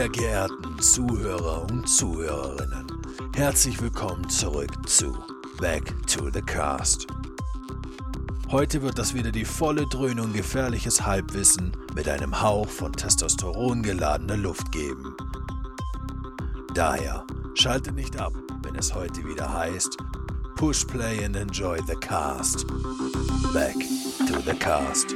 Sehr geehrten Zuhörer und Zuhörerinnen, herzlich willkommen zurück zu Back to the Cast. Heute wird das wieder die volle Dröhnung gefährliches Halbwissen mit einem Hauch von Testosteron geladene Luft geben. Daher schalte nicht ab, wenn es heute wieder heißt Push Play and Enjoy the Cast. Back to the Cast.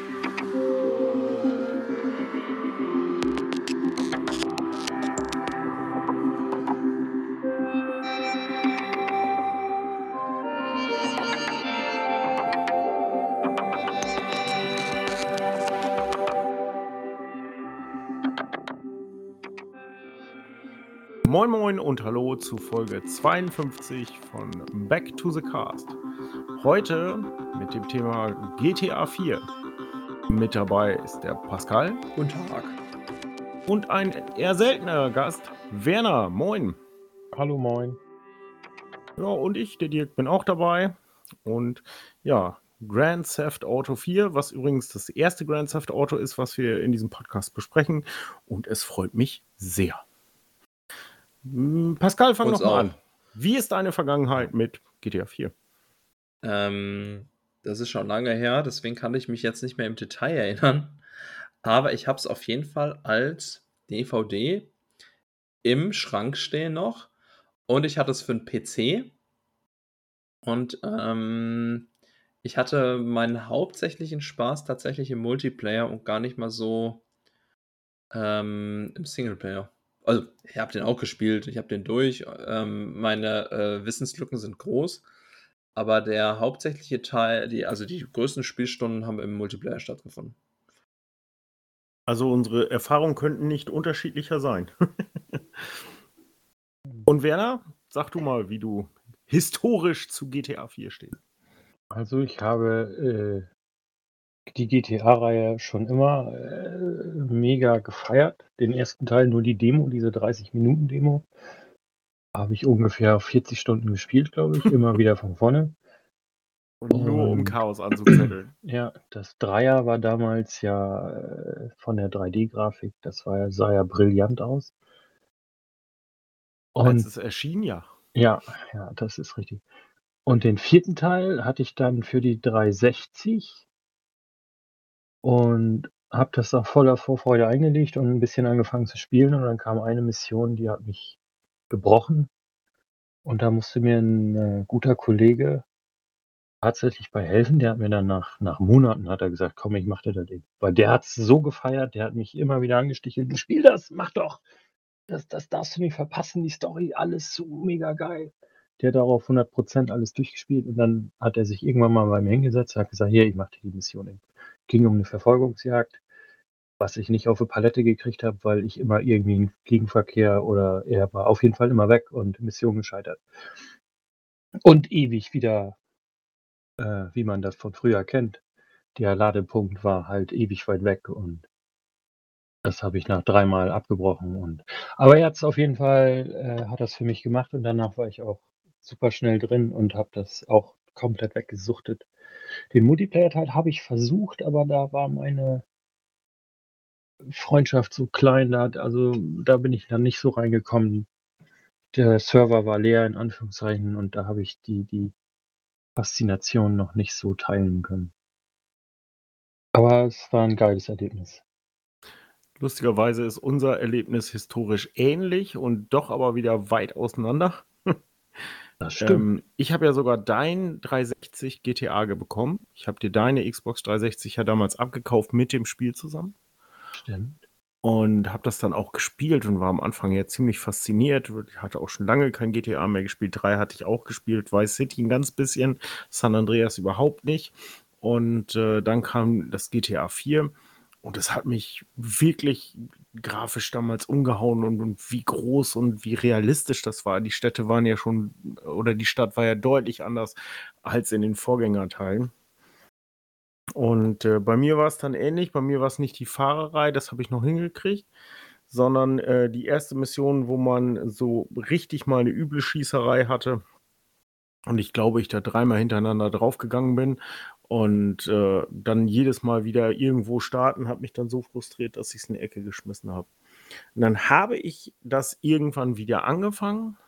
Moin Moin und Hallo zu Folge 52 von Back to the Cast. Heute mit dem Thema GTA 4. Mit dabei ist der Pascal. Guten Tag. Und ein eher seltener Gast, Werner. Moin. Hallo, moin. Ja, und ich, der Dirk, bin auch dabei. Und ja, Grand Theft Auto 4, was übrigens das erste Grand Theft Auto ist, was wir in diesem Podcast besprechen. Und es freut mich sehr. Hm, Pascal, fang Uns doch mal auch. an. Wie ist deine Vergangenheit mit GTA 4? Ähm, das ist schon lange her, deswegen kann ich mich jetzt nicht mehr im Detail erinnern. Aber ich habe es auf jeden Fall als DVD im Schrank stehen noch. Und ich hatte es für einen PC. Und ähm, ich hatte meinen hauptsächlichen Spaß tatsächlich im Multiplayer und gar nicht mal so ähm, im Singleplayer. Also, ich habe den auch gespielt, ich habe den durch. Ähm, meine äh, Wissenslücken sind groß. Aber der hauptsächliche Teil, die, also die größten Spielstunden haben im Multiplayer stattgefunden. Also unsere Erfahrungen könnten nicht unterschiedlicher sein. Und Werner, sag du mal, wie du historisch zu GTA 4 stehst. Also ich habe äh, die GTA-Reihe schon immer äh, mega gefeiert. Den ersten Teil nur die Demo, diese 30-Minuten-Demo. Habe ich ungefähr 40 Stunden gespielt, glaube ich, immer wieder von vorne. Und nur um Chaos anzuzetteln. Ja, das Dreier war damals ja äh, von der 3D-Grafik, das war sah ja brillant aus. Als Und es erschien, ja. Ja, ja, das ist richtig. Und den vierten Teil hatte ich dann für die 360 und habe das auch voller Vorfreude eingelegt und ein bisschen angefangen zu spielen. Und dann kam eine Mission, die hat mich gebrochen. Und da musste mir ein äh, guter Kollege tatsächlich bei helfen. Der hat mir dann nach, nach Monaten hat er gesagt, komm, ich mach dir das Ding. Weil der hat es so gefeiert, der hat mich immer wieder angestichelt. Spiel das, mach doch. Das, das darfst du nicht verpassen, die Story, alles so mega geil. Der hat darauf 100% alles durchgespielt und dann hat er sich irgendwann mal bei mir hingesetzt und hat gesagt, hier, ich mache dir die Mission. Ey. Ging um eine Verfolgungsjagd, was ich nicht auf die Palette gekriegt habe, weil ich immer irgendwie einen Gegenverkehr oder er war auf jeden Fall immer weg und Mission gescheitert. Und ewig wieder, äh, wie man das von früher kennt, der Ladepunkt war halt ewig weit weg und das habe ich nach dreimal abgebrochen und aber er es auf jeden Fall, äh, hat das für mich gemacht und danach war ich auch super schnell drin und habe das auch komplett weggesuchtet. Den Multiplayer-Teil habe ich versucht, aber da war meine Freundschaft so klein, da, also da bin ich dann nicht so reingekommen. Der Server war leer in Anführungszeichen und da habe ich die, die Faszination noch nicht so teilen können. Aber es war ein geiles Erlebnis. Lustigerweise ist unser Erlebnis historisch ähnlich und doch aber wieder weit auseinander. Das Ähm, ich habe ja sogar dein 360 GTA bekommen. Ich habe dir deine Xbox 360 ja damals abgekauft mit dem Spiel zusammen. stimmt. Und habe das dann auch gespielt und war am Anfang ja ziemlich fasziniert. Ich hatte auch schon lange kein GTA mehr gespielt. Drei hatte ich auch gespielt, Vice City ein ganz bisschen, San Andreas überhaupt nicht. Und äh, dann kam das GTA 4 und es hat mich wirklich grafisch damals umgehauen und, und wie groß und wie realistisch das war. Die Städte waren ja schon, oder die Stadt war ja deutlich anders als in den Vorgängerteilen. Und äh, bei mir war es dann ähnlich. Bei mir war es nicht die Fahrerei, das habe ich noch hingekriegt, sondern äh, die erste Mission, wo man so richtig mal eine üble Schießerei hatte. Und ich glaube, ich da dreimal hintereinander draufgegangen bin und äh, dann jedes Mal wieder irgendwo starten, hat mich dann so frustriert, dass ich es in die Ecke geschmissen habe. Und dann habe ich das irgendwann wieder angefangen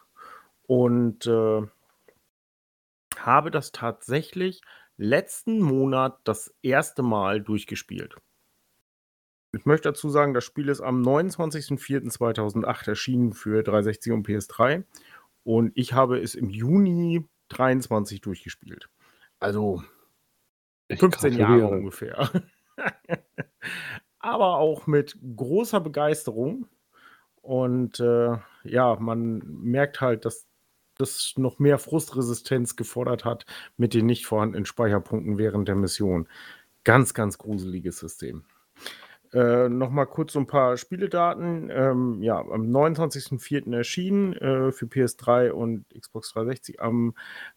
und äh, habe das tatsächlich letzten Monat das erste Mal durchgespielt. Ich möchte dazu sagen, das Spiel ist am 29.04.2008 erschienen für 360 und PS3 und ich habe es im Juni 23 durchgespielt. Also 15 Jahre ungefähr. Aber auch mit großer Begeisterung. Und äh, ja, man merkt halt, dass das noch mehr Frustresistenz gefordert hat mit den nicht vorhandenen Speicherpunkten während der Mission. Ganz, ganz gruseliges System. Äh, Nochmal kurz so ein paar Spieledaten. Ähm, ja, am 29.04. erschienen äh, für PS3 und Xbox 360. Am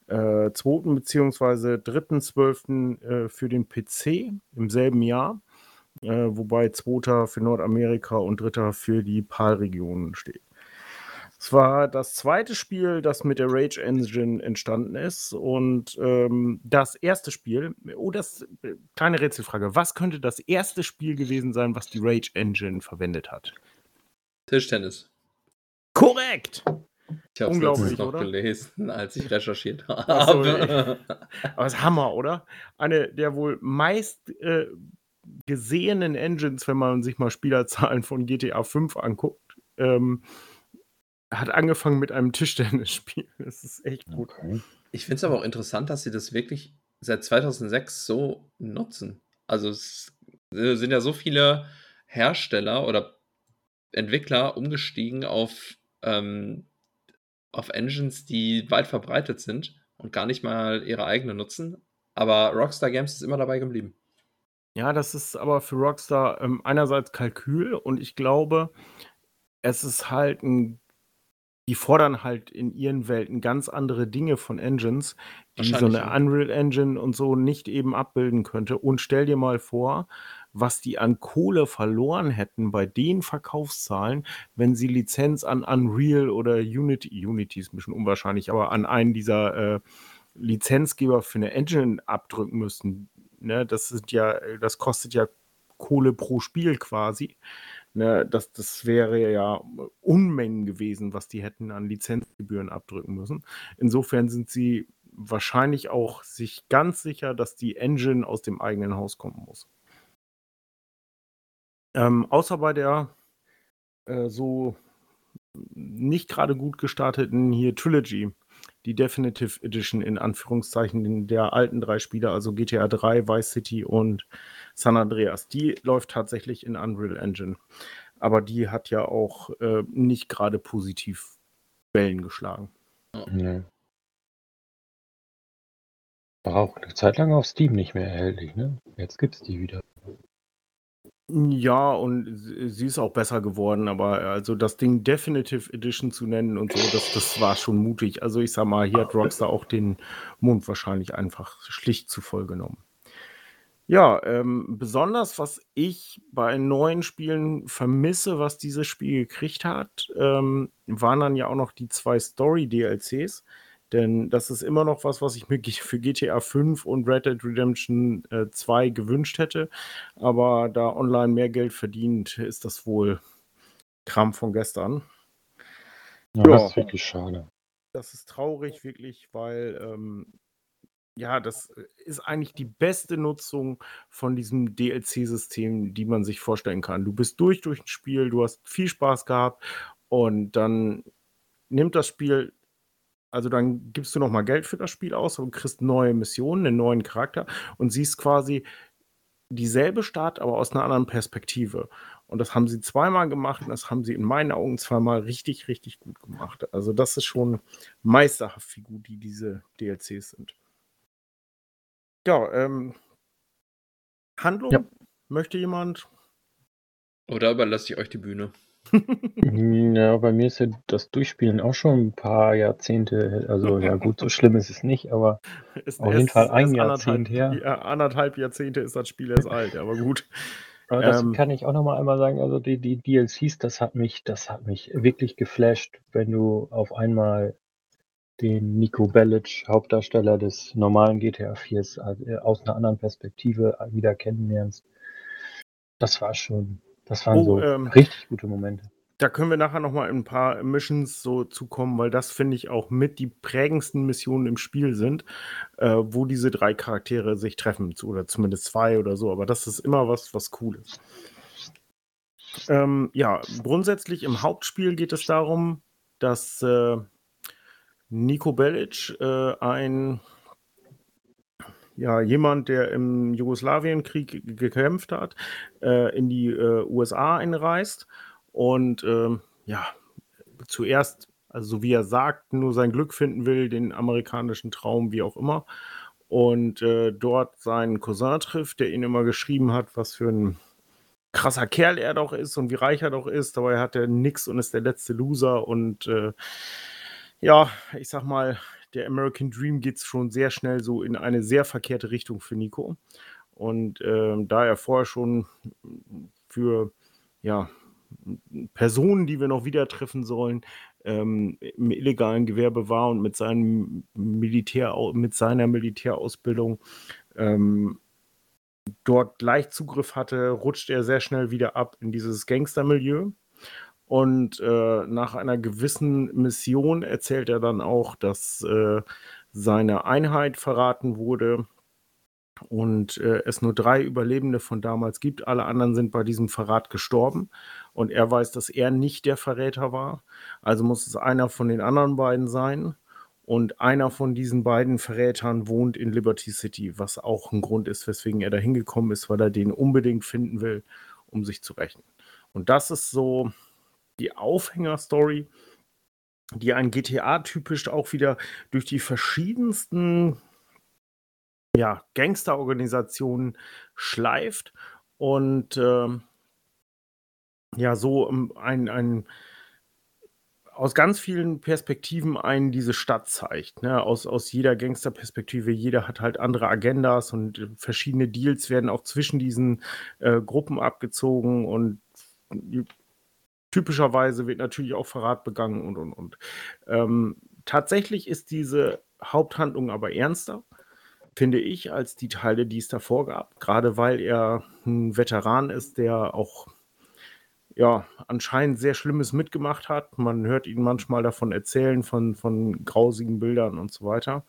äh, 2. bzw. 3.12. Äh, für den PC im selben Jahr. Äh, wobei 2. für Nordamerika und 3. für die PAL-Regionen steht. Es war das zweite Spiel, das mit der Rage Engine entstanden ist. Und ähm, das erste Spiel, oh, das äh, kleine Rätselfrage. Was könnte das erste Spiel gewesen sein, was die Rage Engine verwendet hat? Tischtennis. Korrekt! Ich habe es noch oder? gelesen, als ich recherchiert Ach so, habe. Aber es ist Hammer, oder? Eine der wohl meist äh, gesehenen Engines, wenn man sich mal Spielerzahlen von GTA 5 anguckt, ähm, hat angefangen mit einem Tischtennisspiel. Das ist echt gut. Okay. Ich finde es aber auch interessant, dass sie das wirklich seit 2006 so nutzen. Also es sind ja so viele Hersteller oder Entwickler umgestiegen auf, ähm, auf Engines, die weit verbreitet sind und gar nicht mal ihre eigene nutzen. Aber Rockstar Games ist immer dabei geblieben. Ja, das ist aber für Rockstar ähm, einerseits Kalkül und ich glaube, es ist halt ein. Die fordern halt in ihren Welten ganz andere Dinge von Engines, die so eine ja. Unreal Engine und so nicht eben abbilden könnte. Und stell dir mal vor, was die an Kohle verloren hätten bei den Verkaufszahlen, wenn sie Lizenz an Unreal oder Unity, Unity ist ein bisschen unwahrscheinlich, aber an einen dieser äh, Lizenzgeber für eine Engine abdrücken müssten. Ne, das sind ja, das kostet ja Kohle pro Spiel quasi. Ne, das, das wäre ja Unmengen gewesen, was die hätten an Lizenzgebühren abdrücken müssen. Insofern sind sie wahrscheinlich auch sich ganz sicher, dass die Engine aus dem eigenen Haus kommen muss. Ähm, außer bei der äh, so nicht gerade gut gestarteten hier Trilogy, die Definitive Edition in Anführungszeichen der alten drei Spiele, also GTA 3, Vice City und San Andreas, die läuft tatsächlich in Unreal Engine. Aber die hat ja auch äh, nicht gerade positiv Wellen geschlagen. Nee. War auch eine Zeit lang auf Steam nicht mehr erhältlich, ne? Jetzt gibt's die wieder. Ja, und sie ist auch besser geworden, aber also das Ding Definitive Edition zu nennen und so, das, das war schon mutig. Also ich sag mal, hier hat Rockstar auch den Mund wahrscheinlich einfach schlicht zu voll genommen. Ja, ähm, besonders was ich bei neuen Spielen vermisse, was dieses Spiel gekriegt hat, ähm, waren dann ja auch noch die zwei Story-DLCs. Denn das ist immer noch was, was ich mir für GTA 5 und Red Dead Redemption äh, 2 gewünscht hätte. Aber da online mehr Geld verdient, ist das wohl Kram von gestern. Ja, Ja. das ist wirklich schade. Das ist traurig, wirklich, weil ähm, ja, das ist eigentlich die beste Nutzung von diesem DLC-System, die man sich vorstellen kann. Du bist durch durch ein Spiel, du hast viel Spaß gehabt und dann nimmt das Spiel, also dann gibst du nochmal Geld für das Spiel aus und kriegst neue Missionen, einen neuen Charakter und siehst quasi dieselbe Stadt, aber aus einer anderen Perspektive. Und das haben sie zweimal gemacht und das haben sie in meinen Augen zweimal richtig, richtig gut gemacht. Also das ist schon meisterhaft, wie gut die diese DLCs sind. Ja, ähm, Handlung? Ja. Möchte jemand? Oder überlasse ich euch die Bühne? Ja, bei mir ist ja das Durchspielen auch schon ein paar Jahrzehnte, also ja gut, so schlimm ist es nicht, aber Ist Auf jeden Fall ein Jahrzehnt her. Ja, anderthalb Jahrzehnte ist das Spiel erst alt, aber gut. Aber das Ähm. kann ich auch noch mal einmal sagen, also die, die DLCs, das hat mich, das hat mich wirklich geflasht, wenn du auf einmal den Nico Bellic, Hauptdarsteller des normalen GTA 4 äh, aus einer anderen Perspektive wieder kennenlernst. Das war schon, das waren Oh, so ähm. richtig gute Momente. Da können wir nachher noch mal in ein paar Missions so zukommen, weil das finde ich auch mit die prägendsten Missionen im Spiel sind, äh, wo diese drei Charaktere sich treffen, oder zumindest zwei oder so. Aber das ist immer was, was cool ist. Ähm, ja, grundsätzlich im Hauptspiel geht es darum, dass äh, Nico Bellic äh, ein ja, jemand, der im Jugoslawienkrieg gekämpft hat, äh, in die äh, USA einreist und ähm, ja, zuerst, also so wie er sagt, nur sein Glück finden will, den amerikanischen Traum, wie auch immer. Und äh, dort seinen Cousin trifft, der ihn immer geschrieben hat, was für ein krasser Kerl er doch ist und wie reich er doch ist. Dabei hat er nix und ist der letzte Loser. Und äh, ja, ich sag mal, der American Dream geht schon sehr schnell so in eine sehr verkehrte Richtung für Nico. Und äh, da er vorher schon für ja, Personen, die wir noch wieder treffen sollen, ähm, im illegalen Gewerbe war und mit, seinem Militär, mit seiner Militärausbildung ähm, dort gleich Zugriff hatte, rutscht er sehr schnell wieder ab in dieses Gangstermilieu. Und äh, nach einer gewissen Mission erzählt er dann auch, dass äh, seine Einheit verraten wurde und äh, es nur drei Überlebende von damals gibt. Alle anderen sind bei diesem Verrat gestorben und er weiß, dass er nicht der Verräter war. Also muss es einer von den anderen beiden sein. Und einer von diesen beiden Verrätern wohnt in Liberty City, was auch ein Grund ist, weswegen er da hingekommen ist, weil er den unbedingt finden will, um sich zu rächen. Und das ist so die Aufhängerstory, die ein GTA typisch auch wieder durch die verschiedensten ja, Gangsterorganisationen schleift und äh, ja, so ähm, ein, ein aus ganz vielen Perspektiven einen diese Stadt zeigt. Ne? Aus, aus jeder Gangsterperspektive. Jeder hat halt andere Agendas und verschiedene Deals werden auch zwischen diesen äh, Gruppen abgezogen und typischerweise wird natürlich auch Verrat begangen und und und. Ähm, tatsächlich ist diese Haupthandlung aber ernster finde ich, als die Teile, die es davor gab. Gerade weil er ein Veteran ist, der auch ja, anscheinend sehr Schlimmes mitgemacht hat. Man hört ihn manchmal davon erzählen, von, von grausigen Bildern und so weiter.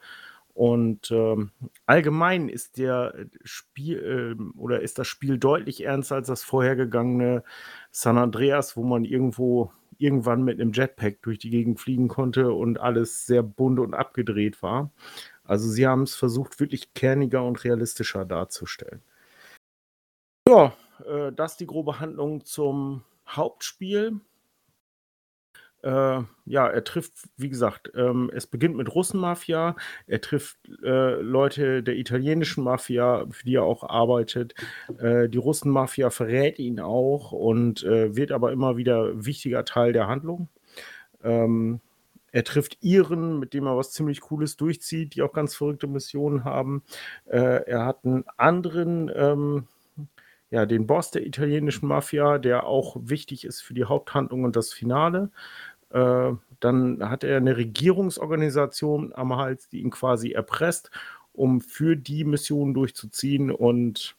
Und ähm, allgemein ist der Spiel äh, oder ist das Spiel deutlich ernster als das vorhergegangene San Andreas, wo man irgendwo irgendwann mit einem Jetpack durch die Gegend fliegen konnte und alles sehr bunt und abgedreht war. Also sie haben es versucht, wirklich kerniger und realistischer darzustellen. Ja, äh, das ist die grobe Handlung zum Hauptspiel. Äh, ja, er trifft, wie gesagt, ähm, es beginnt mit Russenmafia. Er trifft äh, Leute der italienischen Mafia, für die er auch arbeitet. Äh, die Russenmafia verrät ihn auch und äh, wird aber immer wieder wichtiger Teil der Handlung. Ähm, er trifft Iren, mit dem er was ziemlich Cooles durchzieht, die auch ganz verrückte Missionen haben. Äh, er hat einen anderen, ähm, ja, den Boss der italienischen Mafia, der auch wichtig ist für die Haupthandlung und das Finale. Äh, dann hat er eine Regierungsorganisation am Hals, die ihn quasi erpresst, um für die Mission durchzuziehen. Und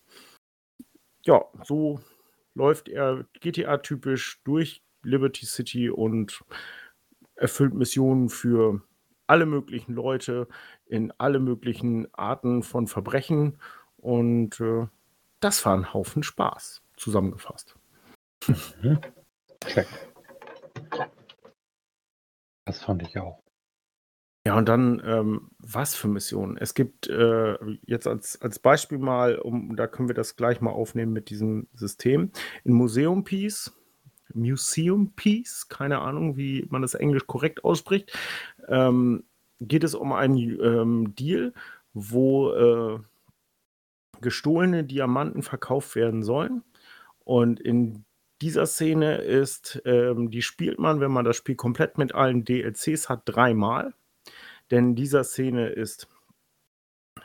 ja, so läuft er GTA-typisch durch Liberty City und erfüllt Missionen für alle möglichen Leute in alle möglichen Arten von Verbrechen und äh, das war ein Haufen Spaß, zusammengefasst. Mhm. Check. Das fand ich auch. Ja, und dann, ähm, was für Missionen? Es gibt äh, jetzt als, als Beispiel mal, um, da können wir das gleich mal aufnehmen mit diesem System. In Museum Peace Museum Piece, keine Ahnung, wie man das Englisch korrekt ausspricht, ähm, geht es um einen ähm, Deal, wo äh, gestohlene Diamanten verkauft werden sollen. Und in dieser Szene ist, ähm, die spielt man, wenn man das Spiel komplett mit allen DLCs hat, dreimal. Denn in dieser Szene ist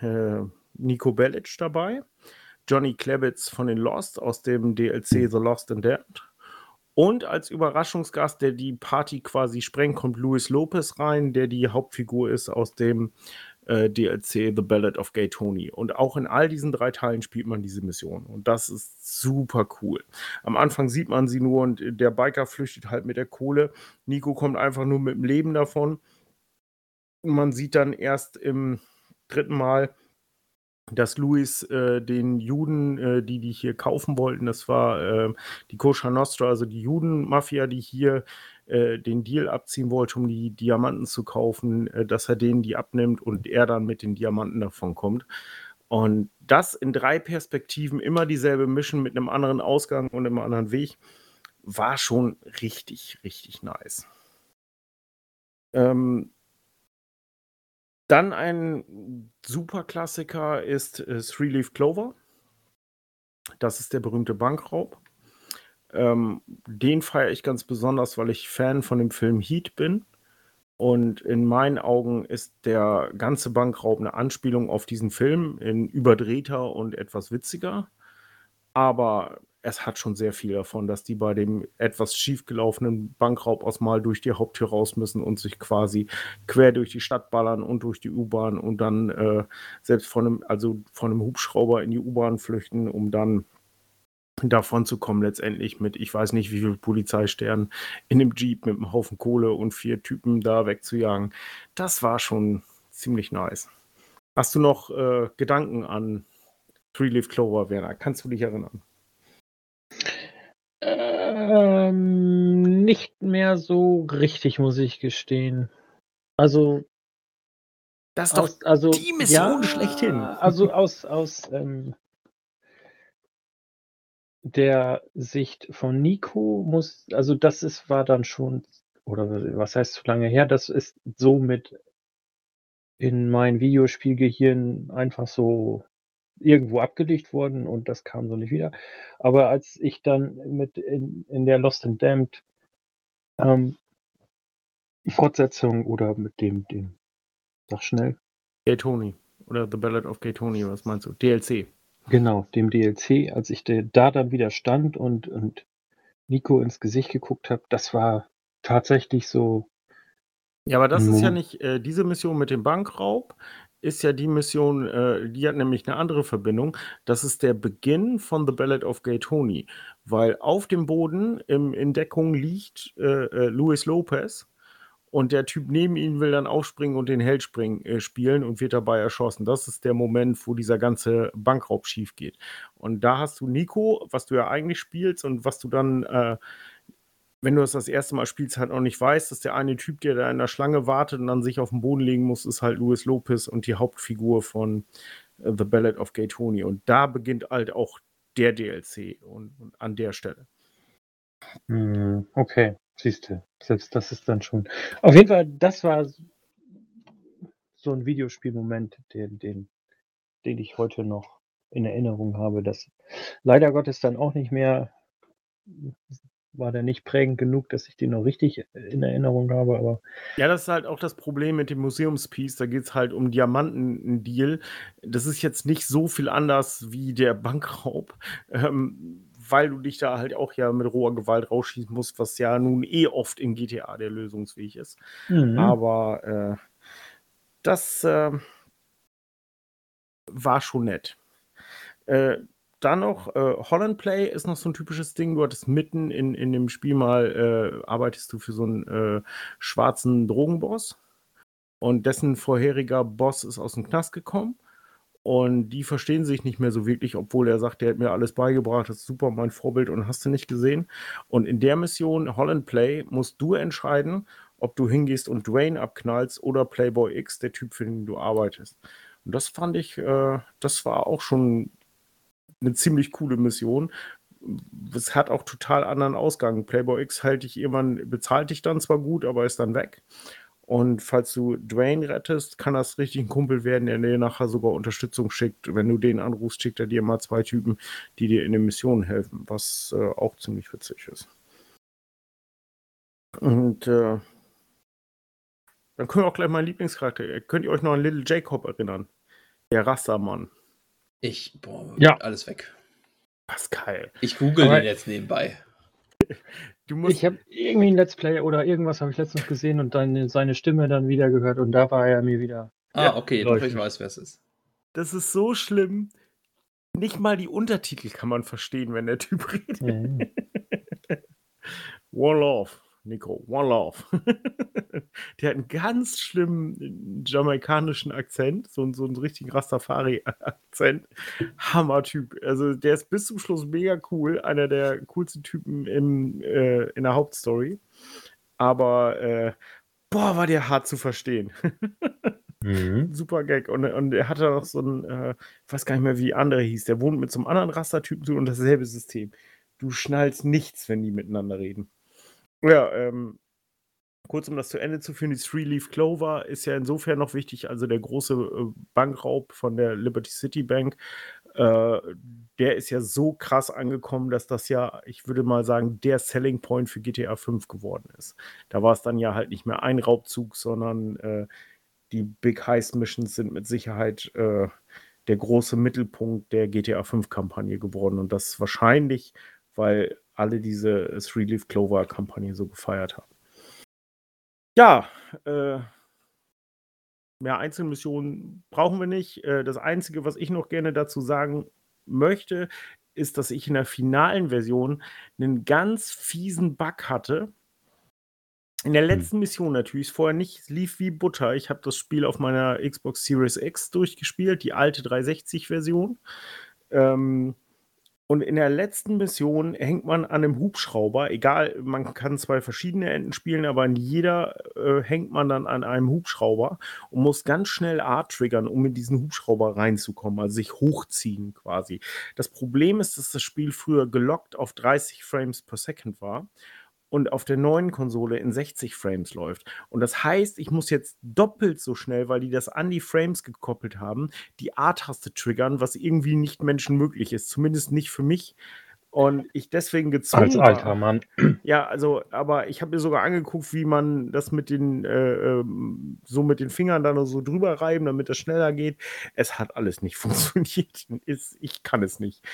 äh, Nico Bellic dabei, Johnny Klebitz von den Lost aus dem DLC The Lost and Dead und als Überraschungsgast, der die Party quasi sprengt, kommt Luis Lopez rein, der die Hauptfigur ist aus dem äh, DLC The Ballad of Gay Tony. Und auch in all diesen drei Teilen spielt man diese Mission. Und das ist super cool. Am Anfang sieht man sie nur und der Biker flüchtet halt mit der Kohle. Nico kommt einfach nur mit dem Leben davon. Und man sieht dann erst im dritten Mal, dass Louis äh, den Juden, äh, die die hier kaufen wollten, das war äh, die Kosher Nostra, also die Judenmafia, die hier äh, den Deal abziehen wollte, um die Diamanten zu kaufen, äh, dass er denen die abnimmt und er dann mit den Diamanten davon kommt. Und das in drei Perspektiven, immer dieselbe Mission mit einem anderen Ausgang und einem anderen Weg, war schon richtig, richtig nice. Ähm, dann ein Superklassiker ist äh, Three Leaf Clover. Das ist der berühmte Bankraub. Ähm, den feiere ich ganz besonders, weil ich Fan von dem Film Heat bin. Und in meinen Augen ist der ganze Bankraub eine Anspielung auf diesen Film in überdrehter und etwas witziger. Aber es hat schon sehr viel davon, dass die bei dem etwas schiefgelaufenen Bankraub aus mal durch die Haupttür raus müssen und sich quasi quer durch die Stadt ballern und durch die U-Bahn und dann äh, selbst von einem, also von einem Hubschrauber in die U-Bahn flüchten, um dann davon zu kommen, letztendlich mit, ich weiß nicht, wie viel Polizeisternen in dem Jeep mit einem Haufen Kohle und vier Typen da wegzujagen. Das war schon ziemlich nice. Hast du noch äh, Gedanken an Three Leaf Clover, Werner? Kannst du dich erinnern? Ähm, nicht mehr so richtig, muss ich gestehen. Also Das ist doch aus also die Mission ja, schlechthin. also aus aus, ähm der Sicht von Nico muss also das ist war dann schon oder was heißt zu lange her, das ist so mit in mein Videospielgehirn einfach so irgendwo abgelegt worden und das kam so nicht wieder. Aber als ich dann mit in, in der Lost and Damned ähm, Fortsetzung oder mit dem, dem, sag schnell. Gay Tony oder The Ballad of Gay Tony, was meinst du? DLC. Genau, dem DLC, als ich de, da dann wieder stand und, und Nico ins Gesicht geguckt habe, das war tatsächlich so. Ja, aber das ist ja nicht äh, diese Mission mit dem Bankraub, ist ja die Mission, äh, die hat nämlich eine andere Verbindung. Das ist der Beginn von The Ballad of Gay Tony, weil auf dem Boden im, in Deckung liegt äh, äh, Luis Lopez und der Typ neben ihm will dann aufspringen und den Held springen, äh, spielen und wird dabei erschossen. Das ist der Moment, wo dieser ganze Bankraub schief geht. Und da hast du Nico, was du ja eigentlich spielst und was du dann äh, wenn du das das erste Mal spielst, halt noch nicht weißt, dass der eine Typ, der da in der Schlange wartet und dann sich auf den Boden legen muss, ist halt Luis Lopez und die Hauptfigur von äh, The Ballad of Gay Tony. Und da beginnt halt auch der DLC und, und an der Stelle. Hm, okay, siehst du, selbst das ist dann schon. Auf jeden Fall, das war so ein Videospielmoment, den, den, den ich heute noch in Erinnerung habe, das leider Gottes dann auch nicht mehr war der nicht prägend genug, dass ich den noch richtig in Erinnerung habe, aber. Ja, das ist halt auch das Problem mit dem Museumspiece. Da geht es halt um Diamanten-Deal. Das ist jetzt nicht so viel anders wie der Bankraub, ähm, weil du dich da halt auch ja mit roher Gewalt rausschießen musst, was ja nun eh oft in GTA der Lösungsweg ist. Mhm. Aber äh, das äh, war schon nett. Äh, dann noch äh, Holland Play ist noch so ein typisches Ding. Du hattest mitten in, in dem Spiel mal, äh, arbeitest du für so einen äh, schwarzen Drogenboss. Und dessen vorheriger Boss ist aus dem Knast gekommen. Und die verstehen sich nicht mehr so wirklich, obwohl er sagt, der hat mir alles beigebracht, das ist super mein Vorbild und hast du nicht gesehen. Und in der Mission Holland Play musst du entscheiden, ob du hingehst und Dwayne abknallst oder Playboy X, der Typ, für den du arbeitest. Und das fand ich, äh, das war auch schon eine ziemlich coole Mission. Es hat auch total anderen Ausgang. Playboy X hält dich irgendwann, bezahlt dich dann zwar gut, aber ist dann weg. Und falls du Dwayne rettest, kann das richtig ein Kumpel werden, der dir nachher sogar Unterstützung schickt. Wenn du den anrufst, schickt er dir mal zwei Typen, die dir in den Missionen helfen, was äh, auch ziemlich witzig ist. Und äh, dann können wir auch gleich meinen Lieblingscharakter. Könnt ihr euch noch an Little Jacob erinnern? Der Rastermann. Ich, boah, ja. alles weg. Pascal. Ich google den jetzt nebenbei. ich habe irgendwie ein Let's Play oder irgendwas habe ich letztens gesehen und dann seine Stimme dann wieder gehört und da war er mir wieder. Ah, okay, doch, ich weiß, wer es ist. Das ist so schlimm. Nicht mal die Untertitel kann man verstehen, wenn der Typ redet. Mhm. One Love, Nico, One Love. der hat einen ganz schlimmen jamaikanischen Akzent, so, so einen richtigen Rastafari-Akzent. Hammer-Typ. Also der ist bis zum Schluss mega cool, einer der coolsten Typen im, äh, in der Hauptstory. Aber äh, boah, war der hart zu verstehen. Mhm. Super Gag. Und, und er hatte noch so ein, äh, ich weiß gar nicht mehr, wie andere hieß. Der wohnt mit so einem anderen Rastertypen zu und dasselbe System. Du schnallst nichts, wenn die miteinander reden. Ja, ähm, kurz um das zu Ende zu führen, die Three-Leaf Clover ist ja insofern noch wichtig, also der große äh, Bankraub von der Liberty City Bank, äh, der ist ja so krass angekommen, dass das ja, ich würde mal sagen, der Selling Point für GTA 5 geworden ist. Da war es dann ja halt nicht mehr ein Raubzug, sondern äh, die Big Heist Missions sind mit Sicherheit äh, der große Mittelpunkt der GTA 5 Kampagne geworden und das wahrscheinlich, weil alle diese Three Leaf Clover Kampagne so gefeiert haben. Ja, äh, mehr Einzelmissionen brauchen wir nicht. Äh, das Einzige, was ich noch gerne dazu sagen möchte, ist, dass ich in der finalen Version einen ganz fiesen Bug hatte in der hm. letzten Mission natürlich, vorher nicht, lief wie Butter. Ich habe das Spiel auf meiner Xbox Series X durchgespielt, die alte 360-Version. Ähm, und in der letzten Mission hängt man an einem Hubschrauber, egal, man kann zwei verschiedene Enden spielen, aber in jeder äh, hängt man dann an einem Hubschrauber und muss ganz schnell A triggern, um in diesen Hubschrauber reinzukommen, also sich hochziehen quasi. Das Problem ist, dass das Spiel früher gelockt auf 30 Frames per Second war und auf der neuen Konsole in 60 Frames läuft. Und das heißt, ich muss jetzt doppelt so schnell, weil die das an die Frames gekoppelt haben, die A-Taste triggern, was irgendwie nicht menschenmöglich ist. Zumindest nicht für mich. Und ich deswegen gezwungen Als alter war. Mann. Ja, also, aber ich habe mir sogar angeguckt, wie man das mit den, äh, ähm, so mit den Fingern dann so drüber reiben, damit das schneller geht. Es hat alles nicht funktioniert. ich kann es nicht.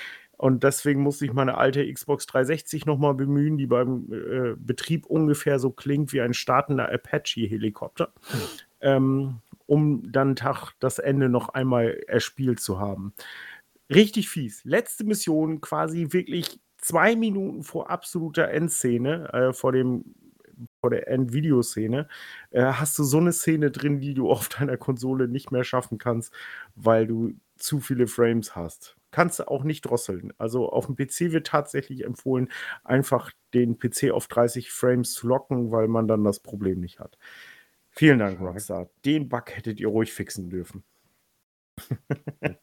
Und deswegen musste ich meine alte Xbox 360 nochmal bemühen, die beim äh, Betrieb ungefähr so klingt wie ein startender Apache-Helikopter, hm. ähm, um dann Tag das Ende noch einmal erspielt zu haben. Richtig fies. Letzte Mission quasi wirklich zwei Minuten vor absoluter Endszene, äh, vor dem vor der Endvideoszene, äh, hast du so eine Szene drin, die du auf deiner Konsole nicht mehr schaffen kannst, weil du zu viele Frames hast kannst du auch nicht drosseln. Also auf dem PC wird tatsächlich empfohlen, einfach den PC auf 30 Frames zu locken, weil man dann das Problem nicht hat. Vielen Dank, Rockstar. Den Bug hättet ihr ruhig fixen dürfen.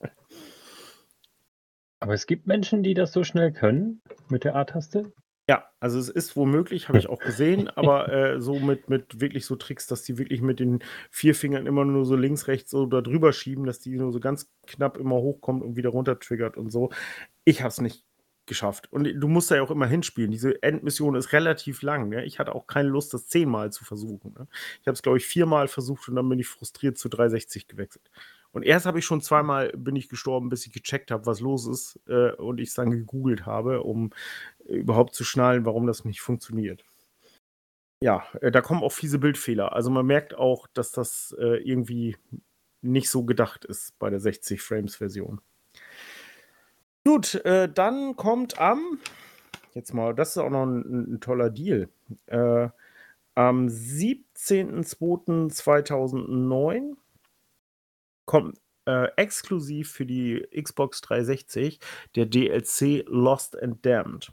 Aber es gibt Menschen, die das so schnell können mit der A-Taste. Ja, also es ist womöglich, habe ich auch gesehen, aber äh, so mit, mit wirklich so Tricks, dass die wirklich mit den vier Fingern immer nur so links, rechts so da drüber schieben, dass die nur so ganz knapp immer hochkommt und wieder runter triggert und so. Ich habe es nicht geschafft. Und du musst da ja auch immer hinspielen. Diese Endmission ist relativ lang. Ne? Ich hatte auch keine Lust, das zehnmal zu versuchen. Ne? Ich habe es, glaube ich, viermal versucht und dann bin ich frustriert zu 360 gewechselt. Und erst habe ich schon zweimal bin ich gestorben, bis ich gecheckt habe, was los ist äh, und ich es dann gegoogelt habe, um überhaupt zu schnallen, warum das nicht funktioniert. Ja, äh, da kommen auch fiese Bildfehler. Also man merkt auch, dass das äh, irgendwie nicht so gedacht ist bei der 60 Frames Version. Gut, äh, dann kommt am, jetzt mal, das ist auch noch ein, ein toller Deal. Äh, am 17.02.2009 kommt äh, exklusiv für die Xbox 360 der DLC Lost and Damned.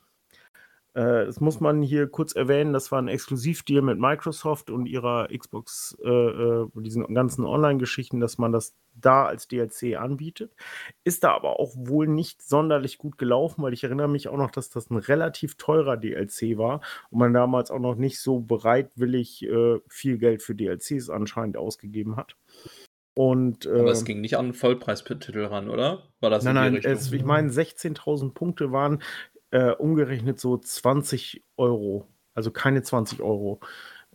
Äh, das muss man hier kurz erwähnen, das war ein Exklusivdeal mit Microsoft und ihrer Xbox, äh, äh, diesen ganzen Online-Geschichten, dass man das da als DLC anbietet. Ist da aber auch wohl nicht sonderlich gut gelaufen, weil ich erinnere mich auch noch, dass das ein relativ teurer DLC war und man damals auch noch nicht so bereitwillig äh, viel Geld für DLCs anscheinend ausgegeben hat. Und, Aber es ging nicht an Vollpreistitel ran, oder? War das nein, nein, es, ich meine, 16.000 Punkte waren äh, umgerechnet so 20 Euro. Also keine 20 Euro,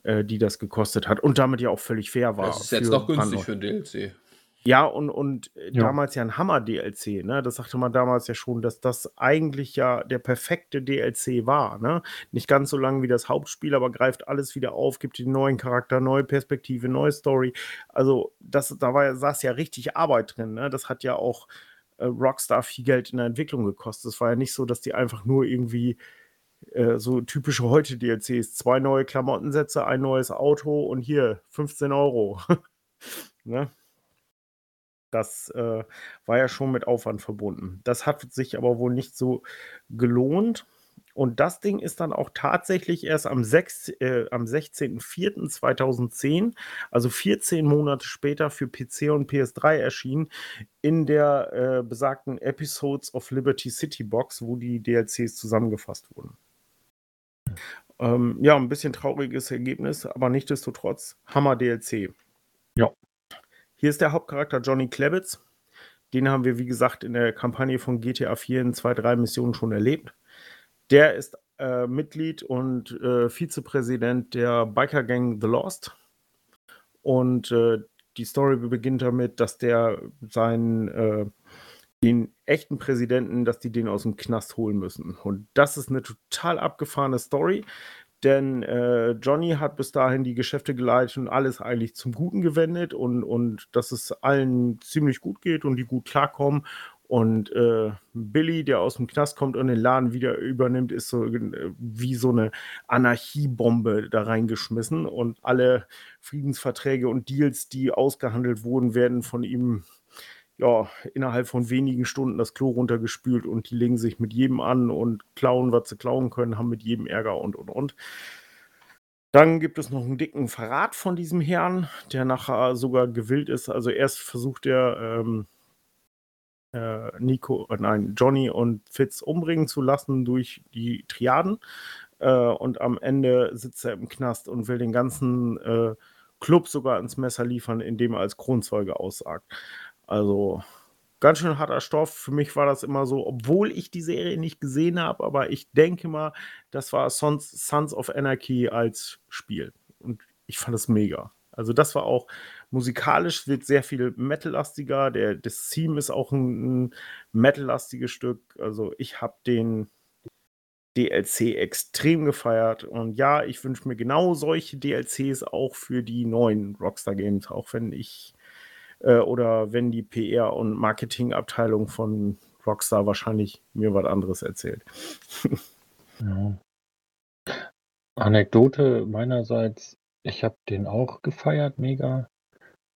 äh, die das gekostet hat. Und damit ja auch völlig fair war. Das ist jetzt noch günstig für ein DLC. Ja, und, und äh, Ja. damals ja ein Hammer-DLC, ne? Das sagte man damals ja schon, dass das eigentlich ja der perfekte DLC war, ne? Nicht ganz so lang wie das Hauptspiel, aber greift alles wieder auf, gibt den neuen Charakter, neue Perspektive, neue Story. Also, das, da war, saß ja richtig Arbeit drin, ne? Das hat ja auch äh, Rockstar viel Geld in der Entwicklung gekostet. Es war ja nicht so, dass die einfach nur irgendwie äh, so typische heute DLCs, zwei neue Klamottensätze, ein neues Auto und hier 15 Euro. ne? Das äh, war ja schon mit Aufwand verbunden. Das hat sich aber wohl nicht so gelohnt. Und das Ding ist dann auch tatsächlich erst am, äh, am 16.04.2010, also 14 Monate später für PC und PS3 erschienen, in der äh, besagten Episodes of Liberty City Box, wo die DLCs zusammengefasst wurden. Ähm, ja, ein bisschen trauriges Ergebnis, aber nichtsdestotrotz Hammer DLC. Ja. Hier ist der Hauptcharakter Johnny Klebitz. Den haben wir, wie gesagt, in der Kampagne von GTA 4 in zwei, drei Missionen schon erlebt. Der ist äh, Mitglied und äh, Vizepräsident der Biker Gang The Lost. Und äh, die Story beginnt damit, dass der seinen äh, den echten Präsidenten, dass die den aus dem Knast holen müssen. Und das ist eine total abgefahrene Story, denn äh, Johnny hat bis dahin die Geschäfte geleitet und alles eigentlich zum Guten gewendet und, und dass es allen ziemlich gut geht und die gut klarkommen. Und äh, Billy, der aus dem Knast kommt und den Laden wieder übernimmt, ist so äh, wie so eine Anarchiebombe da reingeschmissen. Und alle Friedensverträge und Deals, die ausgehandelt wurden, werden von ihm ja, innerhalb von wenigen Stunden das Klo runtergespült und die legen sich mit jedem an und klauen, was sie klauen können, haben mit jedem Ärger und und und. Dann gibt es noch einen dicken Verrat von diesem Herrn, der nachher sogar gewillt ist. Also erst versucht er ähm, äh, Nico, äh, nein, Johnny und Fitz umbringen zu lassen durch die Triaden. Äh, und am Ende sitzt er im Knast und will den ganzen äh, Club sogar ins Messer liefern, indem er als Kronzeuge aussagt. Also ganz schön harter Stoff. Für mich war das immer so, obwohl ich die Serie nicht gesehen habe, aber ich denke mal, das war Sons, Sons of Anarchy als Spiel. Und ich fand es mega. Also das war auch musikalisch wird sehr viel Metal-lastiger. Der, das Theme ist auch ein, ein Metal-lastiges Stück. Also ich habe den DLC extrem gefeiert. Und ja, ich wünsche mir genau solche DLCs auch für die neuen Rockstar Games, auch wenn ich äh, oder wenn die PR- und Marketingabteilung von Rockstar wahrscheinlich mir was anderes erzählt. Ja. Anekdote meinerseits, ich habe den auch gefeiert, mega.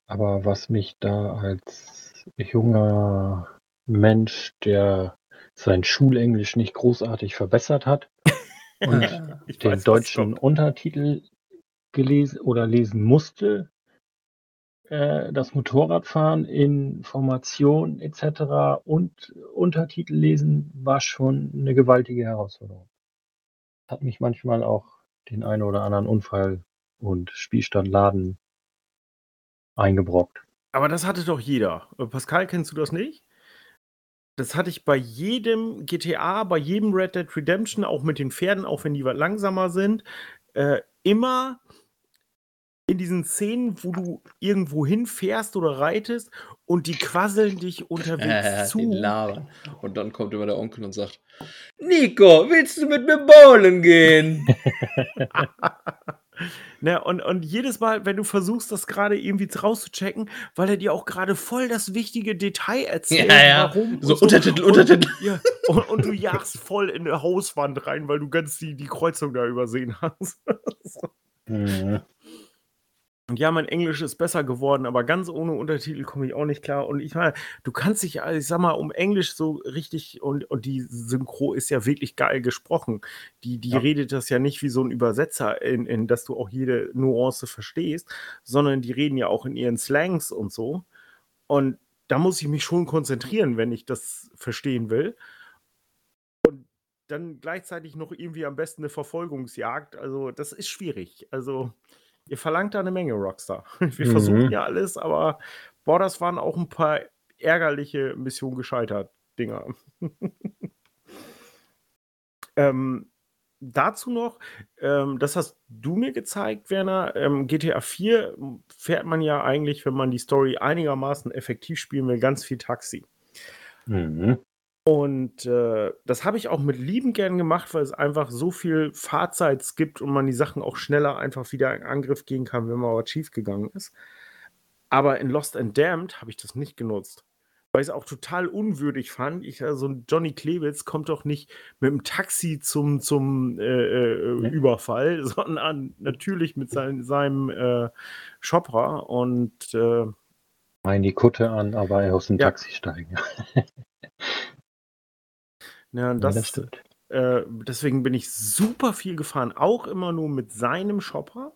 Aber was mich da als junger Mensch, der sein Schulenglisch nicht großartig verbessert hat und Ich den weiß, deutschen. Untertitel gelesen oder lesen musste, äh, das Motorradfahren in Formation etc. und Untertitel lesen war schon eine gewaltige Herausforderung. Hat mich manchmal auch den einen oder anderen Unfall und Spielstandladen eingebrockt. Aber das hatte doch jeder. Äh, Pascal, kennst du das nicht? Das hatte ich bei jedem GTA, bei jedem Red Dead Redemption, auch mit den Pferden, auch wenn die was langsamer sind, äh, immer in diesen Szenen, wo du irgendwo hinfährst oder reitest und die quasseln dich unterwegs Äh, zu. labern. Und dann kommt immer der Onkel und sagt: Nico, willst du mit mir bowlen gehen? Ne, und, und jedes Mal, wenn du versuchst, das gerade irgendwie rauszuchecken, weil er dir auch gerade voll das wichtige Detail erzählt, Ja, ja. warum. So und Untertitel, und, Untertitel. Ja, und, und du jagst voll in eine Hauswand rein, weil du ganz die, die Kreuzung da übersehen hast. Mhm. Und ja, mein Englisch ist besser geworden, aber ganz ohne Untertitel komme ich auch nicht klar. Und ich meine, du kannst dich, also ich sag mal, um Englisch so richtig und, und die Synchro ist ja wirklich geil gesprochen. Die, die Ja. redet das ja nicht wie so ein Übersetzer, in, in dass du auch jede Nuance verstehst, sondern die reden ja auch in ihren Slangs und so. Und da muss ich mich schon konzentrieren, wenn ich das verstehen will. Und dann gleichzeitig noch irgendwie am besten eine Verfolgungsjagd. Also, das ist schwierig. Also, ihr verlangt da eine Menge, Rockstar. Wir Mhm. versuchen ja alles, aber boah, das waren auch ein paar ärgerliche Mission gescheitert Dinger. ähm, dazu noch, ähm, das hast du mir gezeigt, Werner. Ähm, GTA 4 fährt man ja eigentlich, wenn man die Story einigermaßen effektiv spielen will, ganz viel Taxi. Mhm. Und äh, das habe ich auch mit lieben gern gemacht, weil es einfach so viel Fahrzeit gibt und man die Sachen auch schneller einfach wieder in Angriff gehen kann, wenn mal was schief gegangen ist. Aber in Lost and Damned habe ich das nicht genutzt. Weil ich es auch total unwürdig fand. Ich, also Johnny Klewitz kommt doch nicht mit dem Taxi zum, zum äh, äh. Überfall, sondern natürlich mit sein, seinem äh, Chopper. Und äh, Mein die Kutte an, aber er aus dem Ja. Taxi steigen. ja, Ja, das, das stimmt. Äh, deswegen bin ich super viel gefahren, auch immer nur mit seinem Shopper.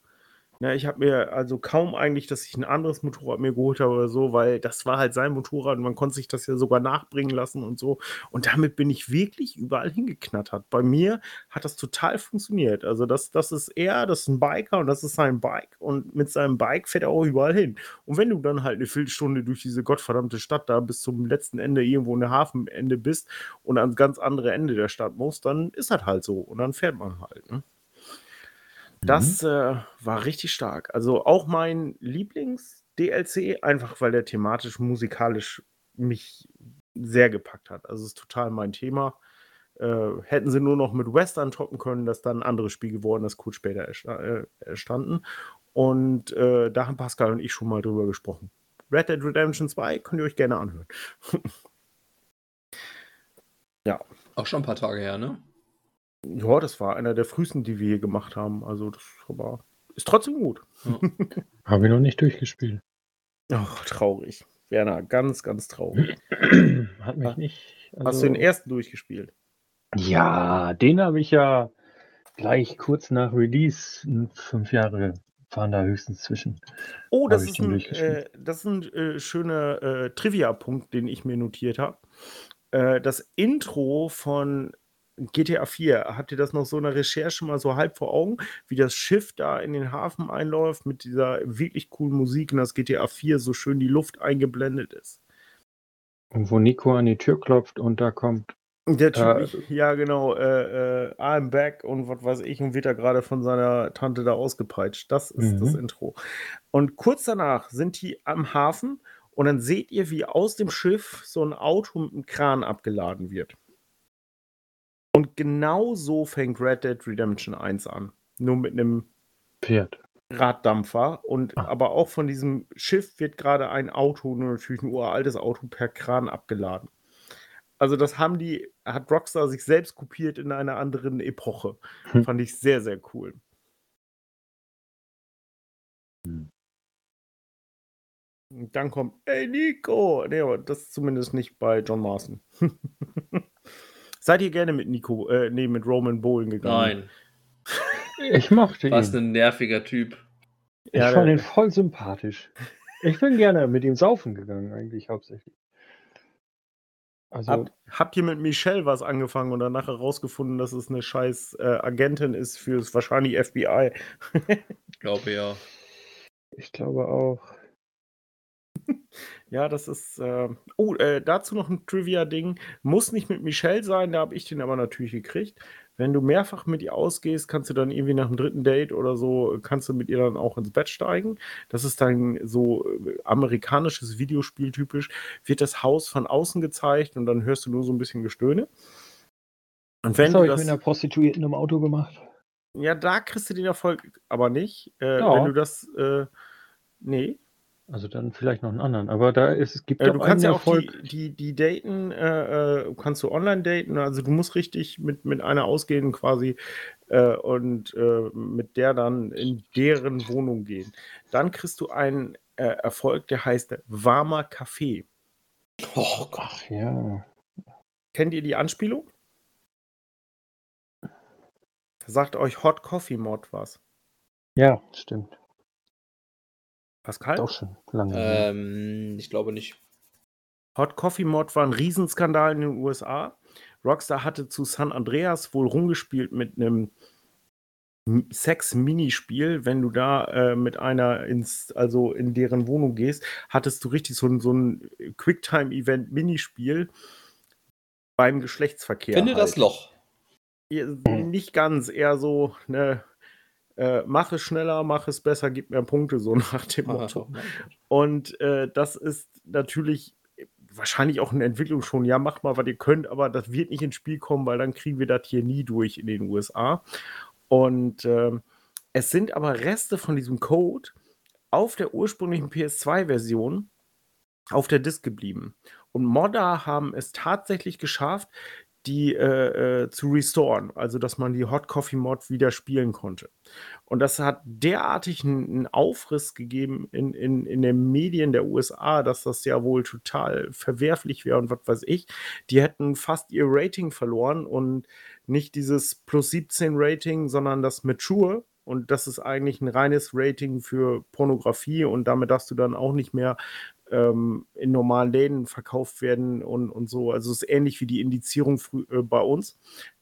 Ja, ich habe mir also kaum eigentlich, dass ich ein anderes Motorrad mir geholt habe oder so, weil das war halt sein Motorrad und man konnte sich das ja sogar nachbringen lassen und so. Und damit bin ich wirklich überall hingeknattert. Bei mir hat das total funktioniert. Also das, das ist er, das ist ein Biker und das ist sein Bike und mit seinem Bike fährt er auch überall hin. Und wenn du dann halt eine Viertelstunde durch diese gottverdammte Stadt da bis zum letzten Ende irgendwo in der Hafenende bist und ans ganz andere Ende der Stadt musst, dann ist das halt so und dann fährt man halt. Ne? Das äh, war richtig stark. Also auch mein Lieblings-DLC, einfach weil der thematisch, musikalisch mich sehr gepackt hat. Also es ist total mein Thema. Äh, hätten sie nur noch mit Western toppen können, das ist dann ein anderes Spiel geworden, das kurz später ersta äh, erstanden. Und äh, da haben Pascal und ich schon mal drüber gesprochen. Red Dead Redemption 2 könnt ihr euch gerne anhören. Auch schon ein paar Tage her, ne? Ja, das war einer der frühesten, die wir hier gemacht haben. Also das war, ist trotzdem gut. Habe ich noch nicht durchgespielt. Ach, traurig. Werner, ganz, ganz traurig. Hat mich nicht. Hast also- du den ersten durchgespielt? Ja, den habe ich ja gleich kurz nach Release, fünf Jahre fahren da höchstens zwischen. Oh, das ist, ein, äh, das ist ein äh, schöner äh, Trivia-Punkt, den ich mir notiert habe. Äh, das Intro von GTA 4, habt ihr das noch so in der Recherche mal so halb vor Augen, wie das Schiff da in den Hafen einläuft mit dieser wirklich coolen Musik und das GTA 4 so schön die Luft eingeblendet ist? Und wo Nico an die Tür klopft und da kommt. Der Typ, Äh, ja genau, äh, äh, I'm back und was weiß ich und wird da gerade von seiner Tante da ausgepeitscht. Das ist Mhm. das Intro. Und kurz danach sind die am Hafen und dann seht ihr, wie aus dem Schiff so ein Auto mit einem Kran abgeladen wird. Und genau so fängt Red Dead Redemption 1 an. Nur mit einem Pferd. Raddampfer und Ah. aber auch von diesem Schiff wird gerade ein Auto, nur natürlich ein uraltes Auto per Kran abgeladen. Also das haben die, hat Rockstar sich selbst kopiert in einer anderen Epoche. Hm. Fand ich sehr, sehr cool. Hm. Und dann kommt, ey Nico! Nee, aber das ist zumindest nicht bei John Marston. Seid ihr gerne mit Nico, äh, nee, mit Roman Bowling gegangen? Nein. Ich mochte Was ihn. ein nerviger Typ. Ich Ja, fand der- ihn voll sympathisch. Ich bin gerne mit ihm saufen gegangen, eigentlich hauptsächlich. Also, Habt, habt ihr mit Michelle was angefangen und danach herausgefunden, dass es eine scheiß äh, Agentin ist fürs wahrscheinlich FBI? Glaube ja. ich glaube auch. Ja, das ist. Äh, oh, äh, dazu noch ein Trivia-Ding. Muss nicht mit Michelle sein, da habe ich den aber natürlich gekriegt. Wenn du mehrfach mit ihr ausgehst, kannst du dann irgendwie nach dem dritten Date oder so, kannst du mit ihr dann auch ins Bett steigen. Das ist dann so äh, amerikanisches Videospiel typisch. Wird das Haus von außen gezeigt und dann hörst du nur so ein bisschen Gestöhne. Und wenn Das habe ich das. mit einer Prostituierten im Auto gemacht. Ja, da kriegst du den Erfolg aber nicht. Äh, Ja. Wenn du das. Äh, nee. Also dann vielleicht noch einen anderen. Aber da ist, es gibt Äh, du kannst ja auch Erfolg. die, die, die daten, äh, äh, kannst du online daten. Also du musst richtig mit, mit einer ausgehen quasi äh, und äh, mit der dann in deren Wohnung gehen. Dann kriegst du einen äh, Erfolg, der heißt warmer Kaffee. Oh Gott. Ja. Kennt ihr die Anspielung? Sagt euch Hot Coffee Mod was? Ja, stimmt. Pascal? Ist auch schon lange. her. Ähm, ich glaube nicht. Hot Coffee Mod war ein Riesenskandal in den USA. Rockstar hatte zu San Andreas wohl rumgespielt mit einem Sex-Minispiel. Wenn du da äh, mit einer ins, also in deren Wohnung gehst, hattest du richtig so ein, so ein Quicktime-Event-Minispiel beim Geschlechtsverkehr. Finde halt. das Loch. Ja, nicht ganz, eher so, ne, äh, mach es schneller, mach es besser, gib mir Punkte, so nach dem Motto. Und äh, das ist natürlich wahrscheinlich auch eine Entwicklung schon. Ja, macht mal, was ihr könnt, aber das wird nicht ins Spiel kommen, weil dann kriegen wir das hier nie durch in den USA. Und ähm, es sind aber Reste von diesem Code auf der ursprünglichen PS2-Version auf der Disk geblieben. Und Modder haben es tatsächlich geschafft, die äh, äh, zu restoren, also dass man die Hot Coffee Mod wieder spielen konnte. Und das hat derartig einen Aufriss gegeben in, in, in den Medien der USA, dass das ja wohl total verwerflich wäre und was weiß ich. Die hätten fast ihr Rating verloren und nicht dieses plus 17 Rating, sondern das Mature. Und das ist eigentlich ein reines Rating für Pornografie und damit darfst du dann auch nicht mehr ähm, in normalen Läden verkauft werden und, und so. Also es ist ähnlich wie die Indizierung äh, bei uns.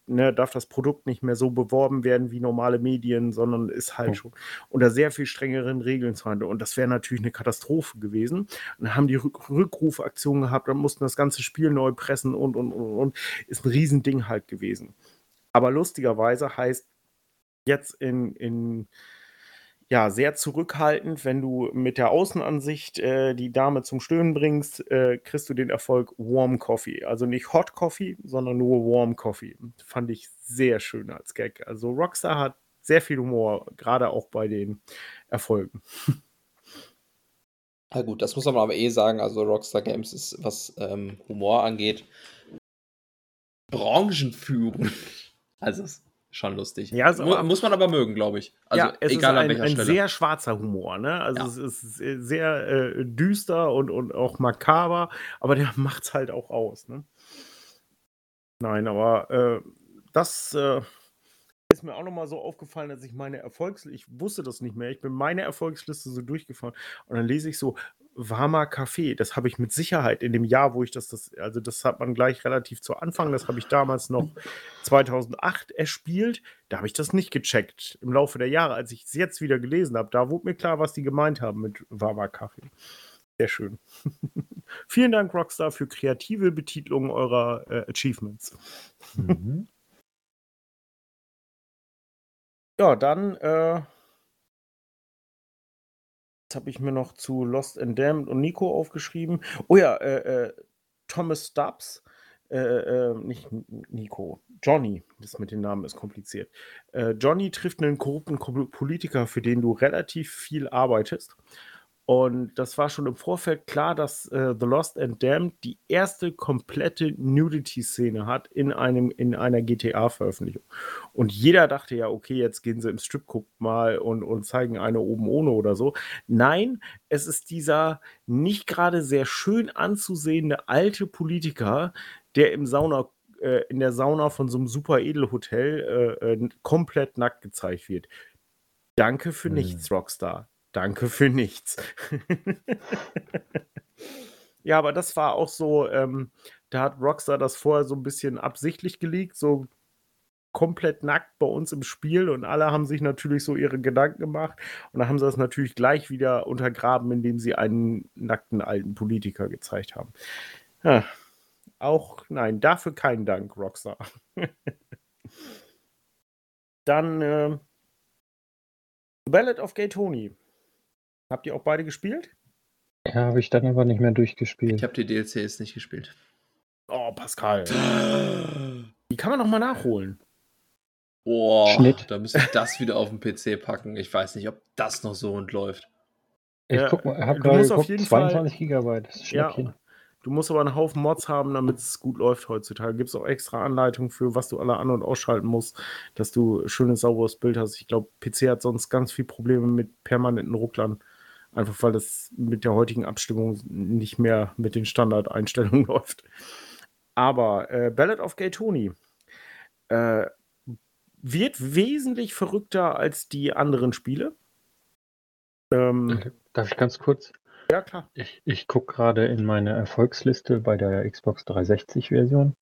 Ne, darf das Produkt nicht mehr so beworben werden wie normale Medien, sondern ist halt Oh. schon unter sehr viel strengeren Regeln zu handeln. Und das wäre natürlich eine Katastrophe gewesen. Und dann haben die Rück Rückrufaktionen gehabt, dann mussten das ganze Spiel neu pressen und, und, und, und. Ist ein Riesending halt gewesen. Aber lustigerweise heißt jetzt in, in ja, sehr zurückhaltend. Wenn du mit der Außenansicht äh, die Dame zum Stöhnen bringst, äh, kriegst du den Erfolg Warm Coffee. Also nicht Hot Coffee, sondern nur Warm Coffee. Fand ich sehr schön als Gag. Also Rockstar hat sehr viel Humor, gerade auch bei den Erfolgen. Na gut, das muss man aber eh sagen. Also Rockstar Games ist, was ähm, Humor angeht, branchenführend. Also ist schon lustig. Ja, aber- muss man aber mögen, glaube ich. Also ja, es egal ist an ein, welcher ein Stelle. sehr schwarzer Humor. Ne? Also Ja. es ist sehr, sehr äh, düster und, und auch makaber, aber der macht es halt auch aus. Ne? Nein, aber äh, das äh, ist mir auch nochmal so aufgefallen, dass ich meine Erfolgsliste, ich wusste das nicht mehr, ich bin meine Erfolgsliste so durchgefahren und dann lese ich so, warmer Kaffee, das habe ich mit Sicherheit in dem Jahr, wo ich das, das, also das hat man gleich relativ zu Anfang, das habe ich damals noch 2008 erspielt, da habe ich das nicht gecheckt. Im Laufe der Jahre, als ich es jetzt wieder gelesen habe, da wurde mir klar, was die gemeint haben mit warmer Kaffee. Sehr schön. Vielen Dank, Rockstar, für kreative Betitelung eurer äh, Achievements. Mhm. Ja, dann, äh, das habe ich mir noch zu Lost and Damned und Nico aufgeschrieben. Oh ja, äh, äh, Thomas Stubbs, äh, äh, nicht Nico, Johnny, das mit den Namen ist kompliziert. Äh, Johnny trifft einen korrupten Ko- Politiker, für den du relativ viel arbeitest. Und das war schon im Vorfeld klar, dass äh, The Lost and Damned die erste komplette Nudity-Szene hat in, einem, in einer GTA-Veröffentlichung. Und jeder dachte ja, okay, jetzt gehen sie im Stripclub mal und, und zeigen eine oben ohne oder so. Nein, es ist dieser nicht gerade sehr schön anzusehende alte Politiker, der im Sauna, äh, in der Sauna von so einem super Edelhotel äh, äh, komplett nackt gezeigt wird. Danke für Hm. nichts, Rockstar. Danke für nichts. ja, aber das war auch so, ähm, da hat Rockstar das vorher so ein bisschen absichtlich geleakt, so komplett nackt bei uns im Spiel und alle haben sich natürlich so ihre Gedanken gemacht und dann haben sie das natürlich gleich wieder untergraben, indem sie einen nackten alten Politiker gezeigt haben. Ja, auch, nein, dafür keinen Dank, Rockstar. Dann äh, Ballad of Gay Tony. Habt ihr auch beide gespielt? Ja, habe ich dann aber nicht mehr durchgespielt. Ich habe die DLCs nicht gespielt. Oh, Pascal. Die kann man noch mal nachholen. Boah, Schnitt. da müsste ich das wieder auf den PC packen. Ich weiß nicht, ob das noch so und läuft. Ich Ja, guck mal, habe du gerade musst auf geguckt, jeden Fall- 22 Gigabyte. Das ist Ja, du musst aber einen Haufen Mods haben, damit es gut läuft heutzutage. Gibt es auch extra Anleitungen für, was du alle an- und ausschalten musst, dass du schönes, sauberes Bild hast. Ich glaube, PC hat sonst ganz viel Probleme mit permanenten Rucklern. Einfach weil das mit der heutigen Abstimmung nicht mehr mit den Standardeinstellungen läuft. Aber äh, Ballad of Gay Tony äh, wird wesentlich verrückter als die anderen Spiele. Ähm, Darf ich ganz kurz? ja, klar. Ich, ich gucke gerade in meine Erfolgsliste bei der Xbox 360-Version.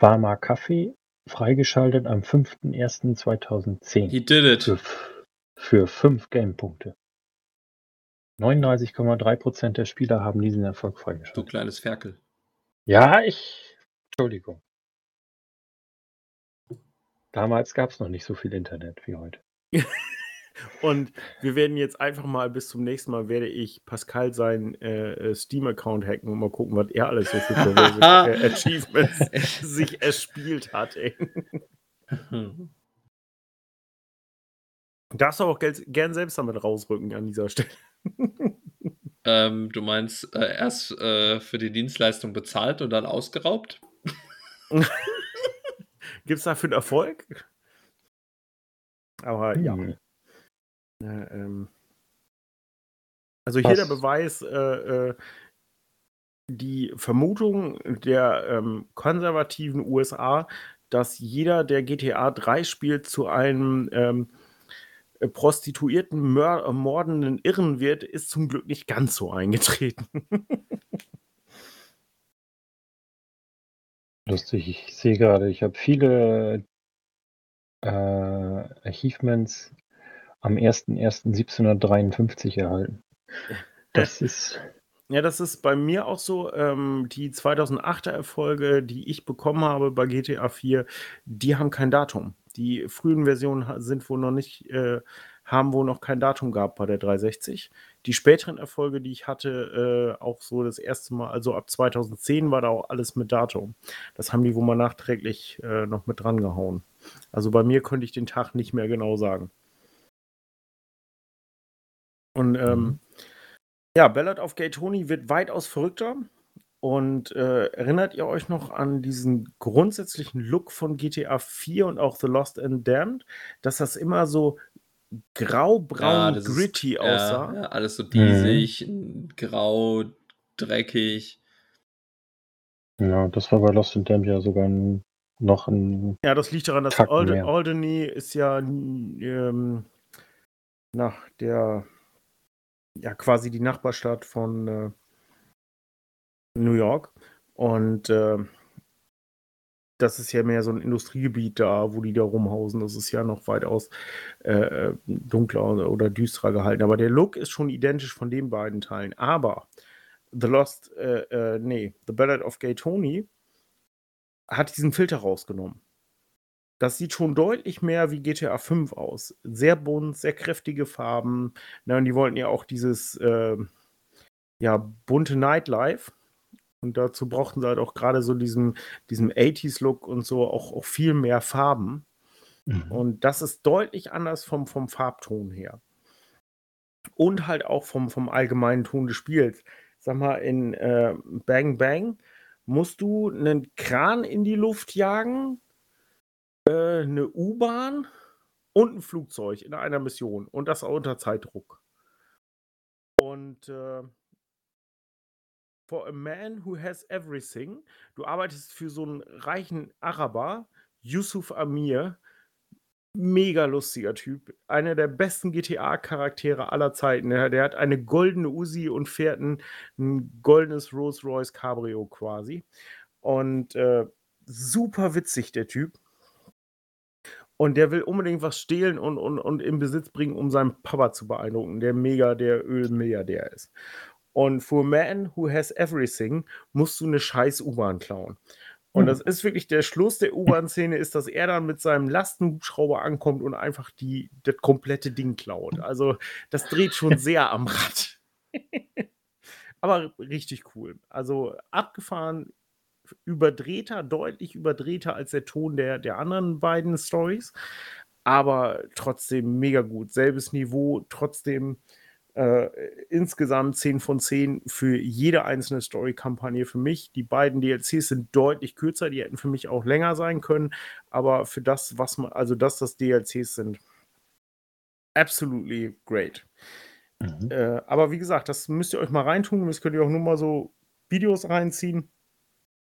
Warmer Kaffee, freigeschaltet am 5.01.2010 He did it. für, für 5 Gamepunkte. 39,3% der Spieler haben diesen Erfolg Du freigeschaltet. kleines Ferkel. Ja, ich. Entschuldigung. Damals gab es noch nicht so viel Internet wie heute. Und wir werden jetzt einfach mal bis zum nächsten Mal werde ich Pascal seinen äh, äh Steam-Account hacken und mal gucken, was er alles so für äh, Achievements sich erspielt hat. Ey. Darfst du auch gern selbst damit rausrücken an dieser Stelle. Ähm, du meinst äh, erst äh, für die Dienstleistung bezahlt und dann ausgeraubt? Gibt es dafür einen Erfolg? Aber hm. ja. ja ähm. Also hier Was? der Beweis, äh, äh, die Vermutung der ähm, konservativen USA, dass jeder, der GTA 3 spielt, zu einem ähm, äh, Prostituierten mör mordenden Irren wird, ist zum Glück nicht ganz so eingetreten. Lustig, ich sehe gerade, ich habe viele äh, Achievements am 01.01.1753 erhalten. Das ist. Ja, das ist bei mir auch so. Ähm, die 2008er Erfolge, die ich bekommen habe bei GTA 4, die haben kein Datum. Die frühen Versionen sind wohl noch nicht, äh, haben wohl noch kein Datum gehabt bei der 360. Die späteren Erfolge, die ich hatte, äh, auch so das erste Mal, also ab 2010 war da auch alles mit Datum. Das haben die wohl mal nachträglich äh, noch mit dran gehauen. Also bei mir könnte ich den Tag nicht mehr genau sagen. Und ähm, mhm. ja, Ballad of Gay Tony wird weitaus verrückter. Und äh, erinnert ihr euch noch an diesen grundsätzlichen Look von GTA 4 und auch The Lost and Damned, dass das immer so grau-braun Ja, gritty ja, aussah? ja, alles so Mhm. diesig, grau, dreckig. Ja, das war bei Lost and Damned ja sogar 'n noch ein Ja, das liegt daran, dass Tacken Alderney ist ja ähm, nach der ja, quasi die Nachbarstadt von äh, New York. Und äh, das ist ja mehr so ein Industriegebiet da, wo die da rumhausen. Das ist ja noch weitaus äh, dunkler oder düsterer gehalten. Aber der Look ist schon identisch von den beiden Teilen. Aber The Lost, äh, äh, nee, The Ballad of Gay Tony hat diesen Filter rausgenommen. Das sieht schon deutlich mehr wie GTA 5 aus. Sehr bunt, sehr kräftige Farben. Na, und die wollten ja auch dieses äh, ja, bunte Nightlife und dazu brauchten sie halt auch gerade so diesen, diesen 80s-Look und so auch, auch viel mehr Farben. Mhm. Und das ist deutlich anders vom, vom Farbton her. Und halt auch vom, vom allgemeinen Ton des Spiels. Sag mal, in äh, Bang Bang musst du einen Kran in die Luft jagen, äh, eine U-Bahn und ein Flugzeug in einer Mission. Und das auch unter Zeitdruck. Und äh, for a man who has everything. Du arbeitest für so einen reichen Araber, Yusuf Amir. Mega lustiger Typ. Einer der besten GTA-Charaktere aller Zeiten. Der, der, hat eine goldene Uzi und fährt ein, ein goldenes Rolls-Royce Cabrio quasi. Und äh, super witzig, der Typ. Und der will unbedingt was stehlen und, und, und in Besitz bringen, um seinen Papa zu beeindrucken, der mega der Ölmilliardär ist. Und for a man who has everything musst du eine scheiß U-Bahn klauen. Und das hm. ist wirklich der Schluss der U-Bahn-Szene, ist, dass er dann mit seinem Lastenhubschrauber ankommt und einfach die, das komplette Ding klaut. Also das dreht schon sehr am Rad. Aber richtig cool. Also abgefahren, überdrehter, deutlich überdrehter als der Ton der, der anderen beiden Stories. Aber trotzdem mega gut. Selbes Niveau, trotzdem äh, insgesamt 10 von 10 für jede einzelne Story-Kampagne für mich. Die beiden DLCs sind deutlich kürzer, die hätten für mich auch länger sein können, aber für das, was man, also dass das DLCs sind, absolutely great. Mhm. Äh, aber wie gesagt, das müsst ihr euch mal reintun, das könnt ihr auch nur mal so Videos reinziehen,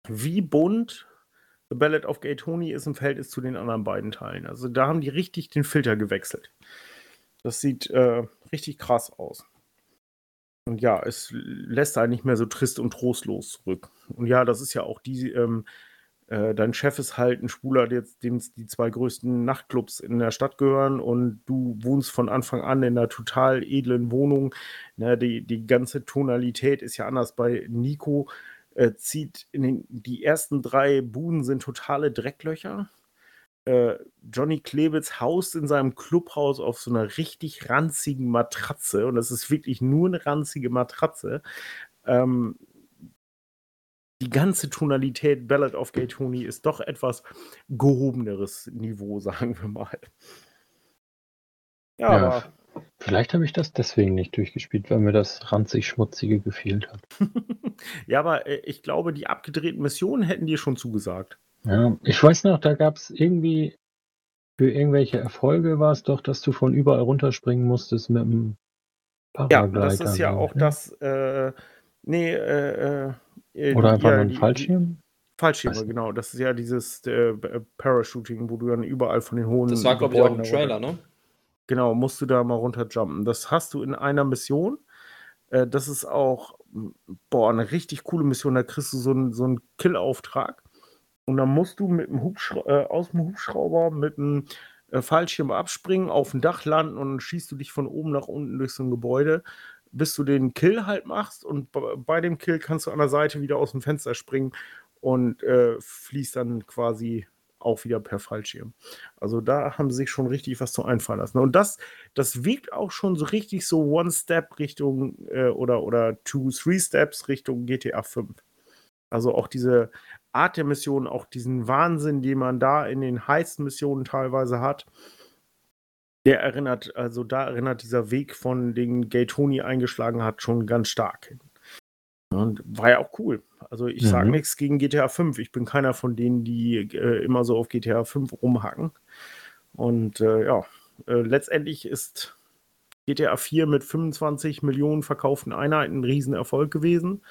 wie bunt The Ballad of Gay Tony ist im Verhältnis zu den anderen beiden Teilen. Also da haben die richtig den Filter gewechselt. Das sieht äh, richtig krass aus. Und ja, es lässt einen nicht mehr so trist und trostlos zurück. Und ja, das ist ja auch die, ähm, äh, dein Chef ist halt ein Schwuler, dem die zwei größten Nachtclubs in der Stadt gehören und du wohnst von Anfang an in einer total edlen Wohnung. Ne, die, die ganze Tonalität ist ja anders bei Nico. Äh, zieht in den, die ersten drei Buden sind totale Drecklöcher. Äh, Johnny Klebitz haust in seinem Clubhaus auf so einer richtig ranzigen Matratze und das ist wirklich nur eine ranzige Matratze. Ähm, die ganze Tonalität Ballad of Gay Tony ist doch etwas gehobeneres Niveau, sagen wir mal. Ja, ja aber vielleicht habe ich das deswegen nicht durchgespielt, weil mir das ranzig-schmutzige gefehlt hat. ja, aber äh, ich glaube, die abgedrehten Missionen hätten dir schon zugesagt. Ja, ich weiß noch, da gab es irgendwie für irgendwelche Erfolge war es doch, dass du von überall runterspringen musstest mit dem Paraglider. Ja, das ist ja auch ne? das, äh, nee, äh, äh, Oder einfach ja, nur ein Fallschirm? Fallschirme, genau. Das ist ja dieses äh, Parachuting, wo du dann überall von den hohen. Das war, glaube ich, auch ein Trailer, ne? Genau, musst du da mal runterjumpen. Das hast du in einer Mission. Äh, das ist auch, boah, eine richtig coole Mission. Da kriegst du so einen so einen Kill-Auftrag. Und dann musst du mit dem äh, aus dem Hubschrauber mit einem äh, Fallschirm abspringen, auf dem Dach landen und dann schießt du dich von oben nach unten durch so ein Gebäude, bis du den Kill halt machst. Und bei dem Kill kannst du an der Seite wieder aus dem Fenster springen und äh, fließt dann quasi auch wieder per Fallschirm. Also da haben sie sich schon richtig was zu einfallen lassen. Und das, das wiegt auch schon so richtig so One Step Richtung äh, oder, oder Two, Three Steps Richtung GTA 5. Also auch diese Art der Mission, auch diesen Wahnsinn, den man da in den heißen Missionen teilweise hat, der erinnert, also da erinnert dieser Weg von den Gay Tony eingeschlagen hat, schon ganz stark. Und war ja auch cool. Also ich mhm. sage nichts gegen GTA 5. Ich bin keiner von denen, die äh, immer so auf GTA 5 rumhacken. Und äh, ja, äh, letztendlich ist GTA 4 mit 25 Millionen verkauften Einheiten ein Riesenerfolg gewesen.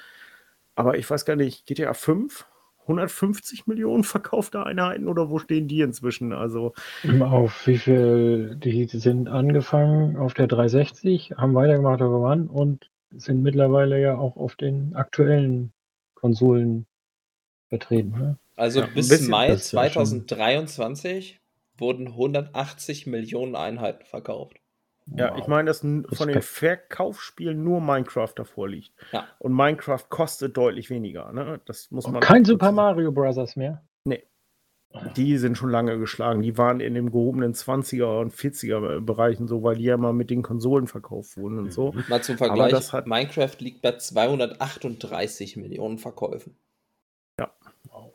Aber ich weiß gar nicht, GTA 5 150 Millionen verkaufte Einheiten oder wo stehen die inzwischen? Also auf wie viel die sind angefangen auf der 360, haben weitergemacht auf One und sind mittlerweile ja auch auf den aktuellen Konsolen vertreten. Ne? Also ja, bis Mai 2023 ja wurden 180 Millionen Einheiten verkauft. Ja, wow. ich meine, dass von den Verkaufsspielen nur Minecraft davor liegt. Ja. Und Minecraft kostet deutlich weniger. Ne? Das muss man. kein Super Mario Bros. mehr? Nee. Die sind schon lange geschlagen. Die waren in den gehobenen 20er und 40er Bereichen so, weil die ja mal mit den Konsolen verkauft wurden und so. Mal zum Vergleich: hat... Minecraft liegt bei 238 Millionen Verkäufen. Ja. Wow.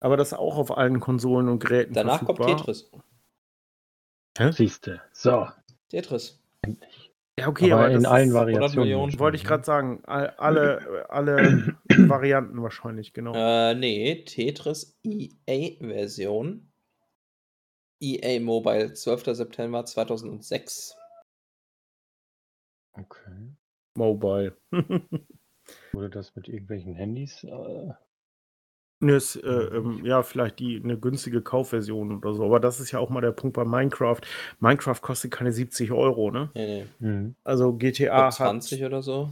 Aber das auch auf allen Konsolen und Geräten. Danach verfügbar. kommt Tetris. Siehste. So, Tetris. Ja, okay, aber, aber in allen Variationen. Wollte ich gerade sagen. Alle, alle Varianten wahrscheinlich, genau. Äh, nee, Tetris EA-Version. EA Mobile, 12. September 2006. Okay. Mobile. Wurde das mit irgendwelchen Handys äh, Ne, ist, äh, ähm, ja, vielleicht die eine günstige Kaufversion oder so. Aber das ist ja auch mal der Punkt bei Minecraft. Minecraft kostet keine 70 Euro, ne? Nee, nee. Mhm. Also GTA 20 hat, oder so.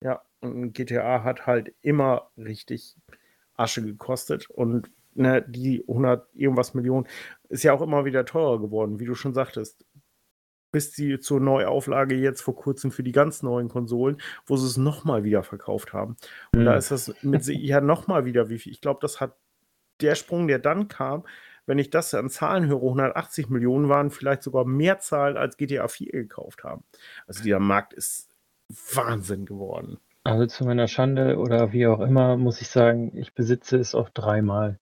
Ja, und GTA hat halt immer richtig Asche gekostet. Und ne, die 100 irgendwas Millionen ist ja auch immer wieder teurer geworden, wie du schon sagtest bis sie zur Neuauflage jetzt vor kurzem für die ganz neuen Konsolen, wo sie es nochmal wieder verkauft haben. Und mhm. da ist das mit ja nochmal wieder wie viel. Ich glaube, das hat der Sprung, der dann kam, wenn ich das an Zahlen höre, 180 Millionen waren vielleicht sogar mehr Zahlen als GTA 4 gekauft haben. Also dieser Markt ist Wahnsinn geworden. Also zu meiner Schande oder wie auch immer, muss ich sagen, ich besitze es auch dreimal.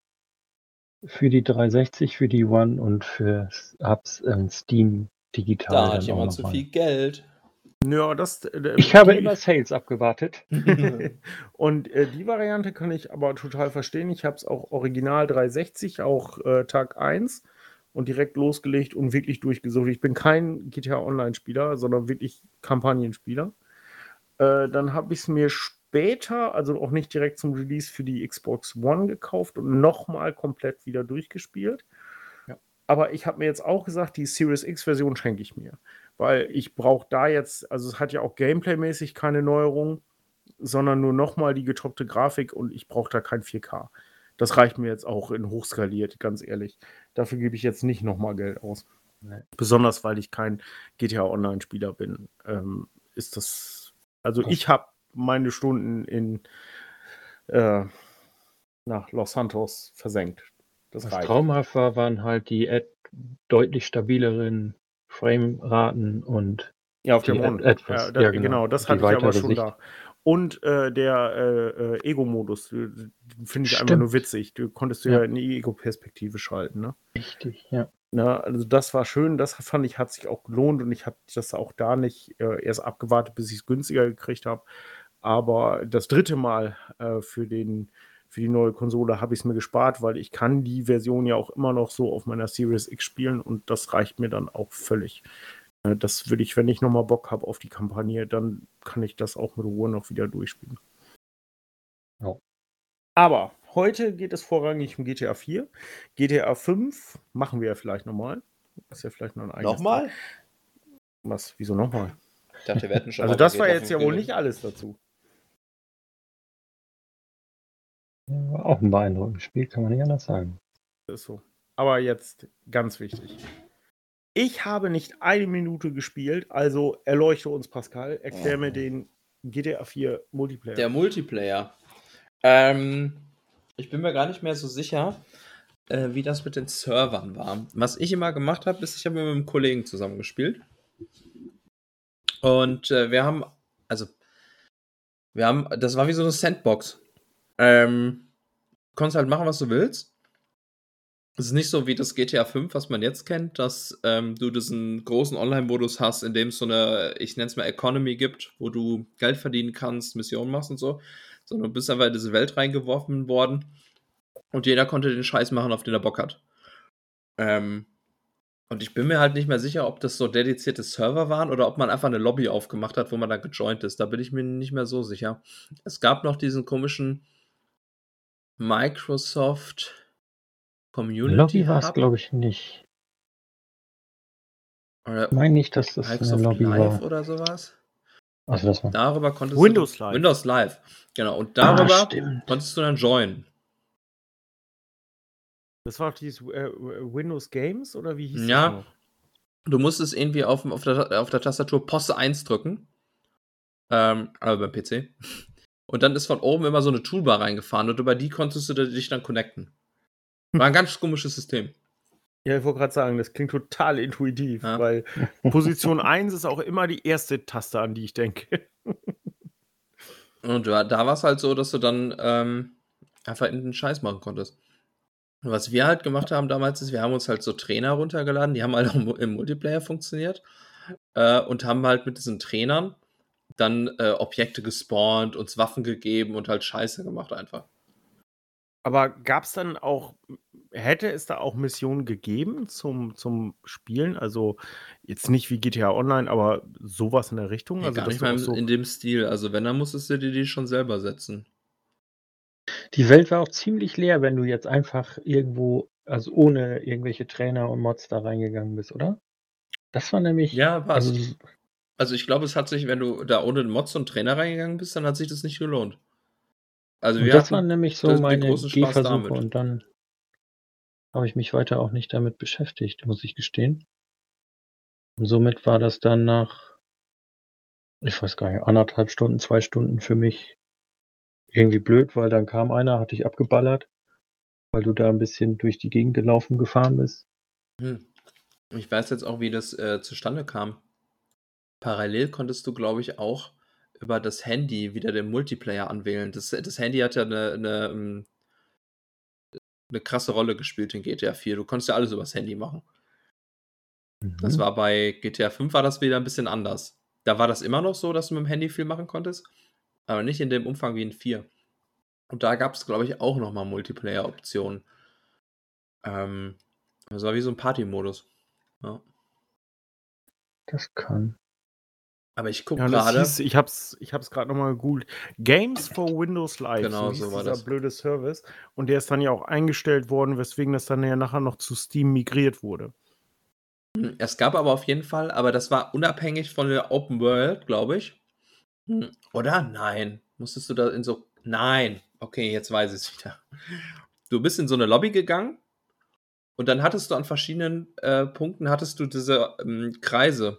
Für die 360, für die One und für Hubs ähm, Steam digital. Da hat jemand zu viel Geld. Ja, das. Äh, ich habe immer Sales abgewartet. und äh, die Variante kann ich aber total verstehen. Ich habe es auch original 360, auch äh, Tag 1 und direkt losgelegt und wirklich durchgesucht. Ich bin kein GTA Online-Spieler, sondern wirklich Kampagnenspieler. Äh, dann habe ich es mir später, also auch nicht direkt zum Release für die Xbox One gekauft und nochmal komplett wieder durchgespielt. Aber ich habe mir jetzt auch gesagt, die Series X-Version schenke ich mir. Weil ich brauche da jetzt, also es hat ja auch Gameplay-mäßig keine Neuerung, sondern nur nochmal die getoppte Grafik und ich brauche da kein 4K. Das reicht mir jetzt auch in hochskaliert, ganz ehrlich. Dafür gebe ich jetzt nicht nochmal Geld aus. Nee. Besonders weil ich kein GTA Online-Spieler bin, ähm, ist das. Also ich habe meine Stunden in äh, nach Los Santos versenkt Das Was reicht. traumhaft war, waren halt die et deutlich stabileren Frameraten und Ja, auf dem Mond. etwas Ja, da, ja genau. genau, das die hatte ich aber schon Sicht. da. Und äh, der äh, äh, Ego-Modus, äh, finde ich einfach nur Stimmt. witzig. Du konntest du ja, Ja. in die Ego-Perspektive schalten, ne? Richtig, ja. Na, also das war schön, das fand ich, hat sich auch gelohnt und ich habe das auch da nicht äh, erst abgewartet, bis ich es günstiger gekriegt habe. Aber das dritte Mal für, den, für die neue Konsole habe ich es mir gespart, weil ich kann die Version ja auch immer noch so auf meiner Series X spielen und das reicht mir dann auch völlig. Äh, das würde ich, wenn ich nochmal Bock habe auf die Kampagne, dann kann ich das auch mit Ruhe noch wieder durchspielen. Ja. Aber heute geht es vorrangig um GTA 4. GTA 5 machen wir ja vielleicht nochmal. Ist ja vielleicht noch ein eigenes. Nochmal? Was? Wieso nochmal? Ich dachte, wir hätten schon Also das war jetzt ja 5 wohl nicht alles dazu. War auch ein beeindruckendes Spiel, kann man nicht anders sagen. Das ist so. Aber jetzt ganz wichtig. Ich habe nicht eine Minute gespielt, also erleuchte uns, Pascal. Erklär mir den GTA 4 Multiplayer. Der Multiplayer. Ähm, ich bin mir gar nicht mehr so sicher, äh, wie das mit den Servern war. Was ich immer gemacht habe, ist, ich habe mit einem Kollegen zusammengespielt. Und äh, wir haben, also, wir haben, das war wie so eine Sandbox. Ähm, konntest halt machen, was du willst. Es ist nicht so wie das GTA 5, was man jetzt kennt, dass ähm, du diesen großen Online-Modus hast, in dem es so eine, ich nenne es mal Economy gibt, wo du Geld verdienen kannst, Missionen machst und so, sondern du bist einfach in diese Welt reingeworfen worden und jeder konnte den Scheiß machen, auf den er Bock hat. Ähm, und ich bin mir halt nicht mehr sicher, ob das so dedizierte Server waren oder ob man einfach eine Lobby aufgemacht hat, wo man dann gejoint ist. Da bin ich mir nicht mehr so sicher. Es gab noch diesen komischen Microsoft Community Lobby war es, glaube ich, nicht. Oder Ich meine nicht, dass das eine Microsoft Lobby Live war. oder sowas. Also das war. Darüber konntest Windows du, Live. Windows Live. Genau. Und Ah, darüber stimmt. konntest du dann joinen. Das war dieses äh, Windows Games oder wie hieß Ja. das noch? Du musstest irgendwie auf, auf, der, auf der Tastatur Poste 1 drücken. Ähm, aber beim PC. Und dann ist von oben immer so eine Toolbar reingefahren und über die konntest du dich dann connecten. War ein ganz komisches System. Ja, ich wollte gerade sagen, das klingt total intuitiv, Ja. weil Position 1 ist auch immer die erste Taste, an die ich denke. Und da, da war es halt so, dass du dann ähm, einfach in den Scheiß machen konntest. Und was wir halt gemacht haben damals ist, wir haben uns halt so Trainer runtergeladen, die haben halt auch im, im Multiplayer funktioniert äh, und haben halt mit diesen Trainern dann äh, Objekte gespawnt, uns Waffen gegeben und halt Scheiße gemacht einfach. Aber gab es dann auch, hätte es da auch Missionen gegeben zum, zum Spielen? Also jetzt nicht wie GTA Online, aber sowas in der Richtung? Nee, also gar nicht mal so, in dem Stil. Also wenn, dann musstest du dir die schon selber setzen. Die Welt war auch ziemlich leer, wenn du jetzt einfach irgendwo, also ohne irgendwelche Trainer und Mods da reingegangen bist, oder? Das war nämlich. Ja, war also, es. Also ich glaube, es hat sich, wenn du da ohne den Mods und Trainer reingegangen bist, dann hat sich das nicht gelohnt. Also und wir das hatten war nämlich so das- meine Gehversuche und dann habe ich mich weiter auch nicht damit beschäftigt, muss ich gestehen. Und somit war das dann nach, ich weiß gar nicht, anderthalb Stunden, zwei Stunden für mich irgendwie blöd, weil dann kam einer, hat dich abgeballert, weil du da ein bisschen durch die Gegend gelaufen gefahren bist. Hm. Ich weiß jetzt auch, wie das äh, zustande kam. Parallel konntest du, glaube ich, auch über das Handy wieder den Multiplayer anwählen. Das, das Handy hat ja eine, eine, ähm, eine krasse Rolle gespielt in GTA 4. Du konntest ja alles übers Handy machen. Das Mhm. war bei GTA 5 war das wieder ein bisschen anders. Da war das immer noch so, dass du mit dem Handy viel machen konntest, aber nicht in dem Umfang wie in 4. Und da gab es, glaube ich, auch nochmal Multiplayer-Optionen. Ähm, das war wie so ein Party-Modus. Ja. Das kann. Aber ich gucke ja, gerade. ich hab's, ich hab's gerade nochmal gegoogelt. Games for Windows Live. Genau, hieß so war dieser das. blöde Service. Und der ist dann ja auch eingestellt worden, weswegen das dann ja nachher noch zu Steam migriert wurde. Hm, Es gab aber auf jeden Fall, aber das war unabhängig von der Open World, glaube ich. Hm, Oder? Nein. Musstest du da in so. Nein. Okay, jetzt weiß ich es wieder. Du bist in so eine Lobby gegangen und dann hattest du an verschiedenen äh, Punkten hattest du diese ähm, Kreise,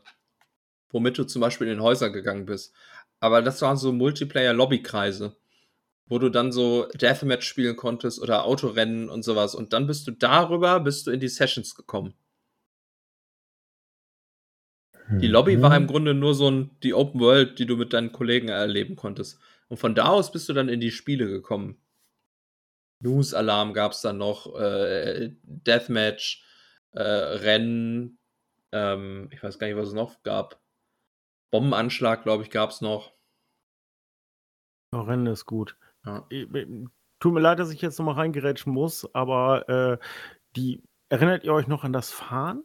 womit du zum Beispiel in den Häuser gegangen bist. Aber das waren so Multiplayer-Lobby-Kreise, wo du dann so Deathmatch spielen konntest oder Autorennen und sowas. Und dann bist du darüber, bist du in die Sessions gekommen. Die Lobby war im Mhm. Grunde nur so ein, die Open World, die du mit deinen Kollegen erleben konntest. Und von da aus bist du dann in die Spiele gekommen. News-Alarm gab es dann noch, äh, Deathmatch, äh, Rennen, ähm, ich weiß gar nicht, was es noch gab. Bombenanschlag, glaube ich, gab es noch. Ja, Rennen ist gut. Ja. Tut mir leid, dass ich jetzt nochmal reingerätschen muss, aber äh, die, erinnert ihr euch noch an das Fahren?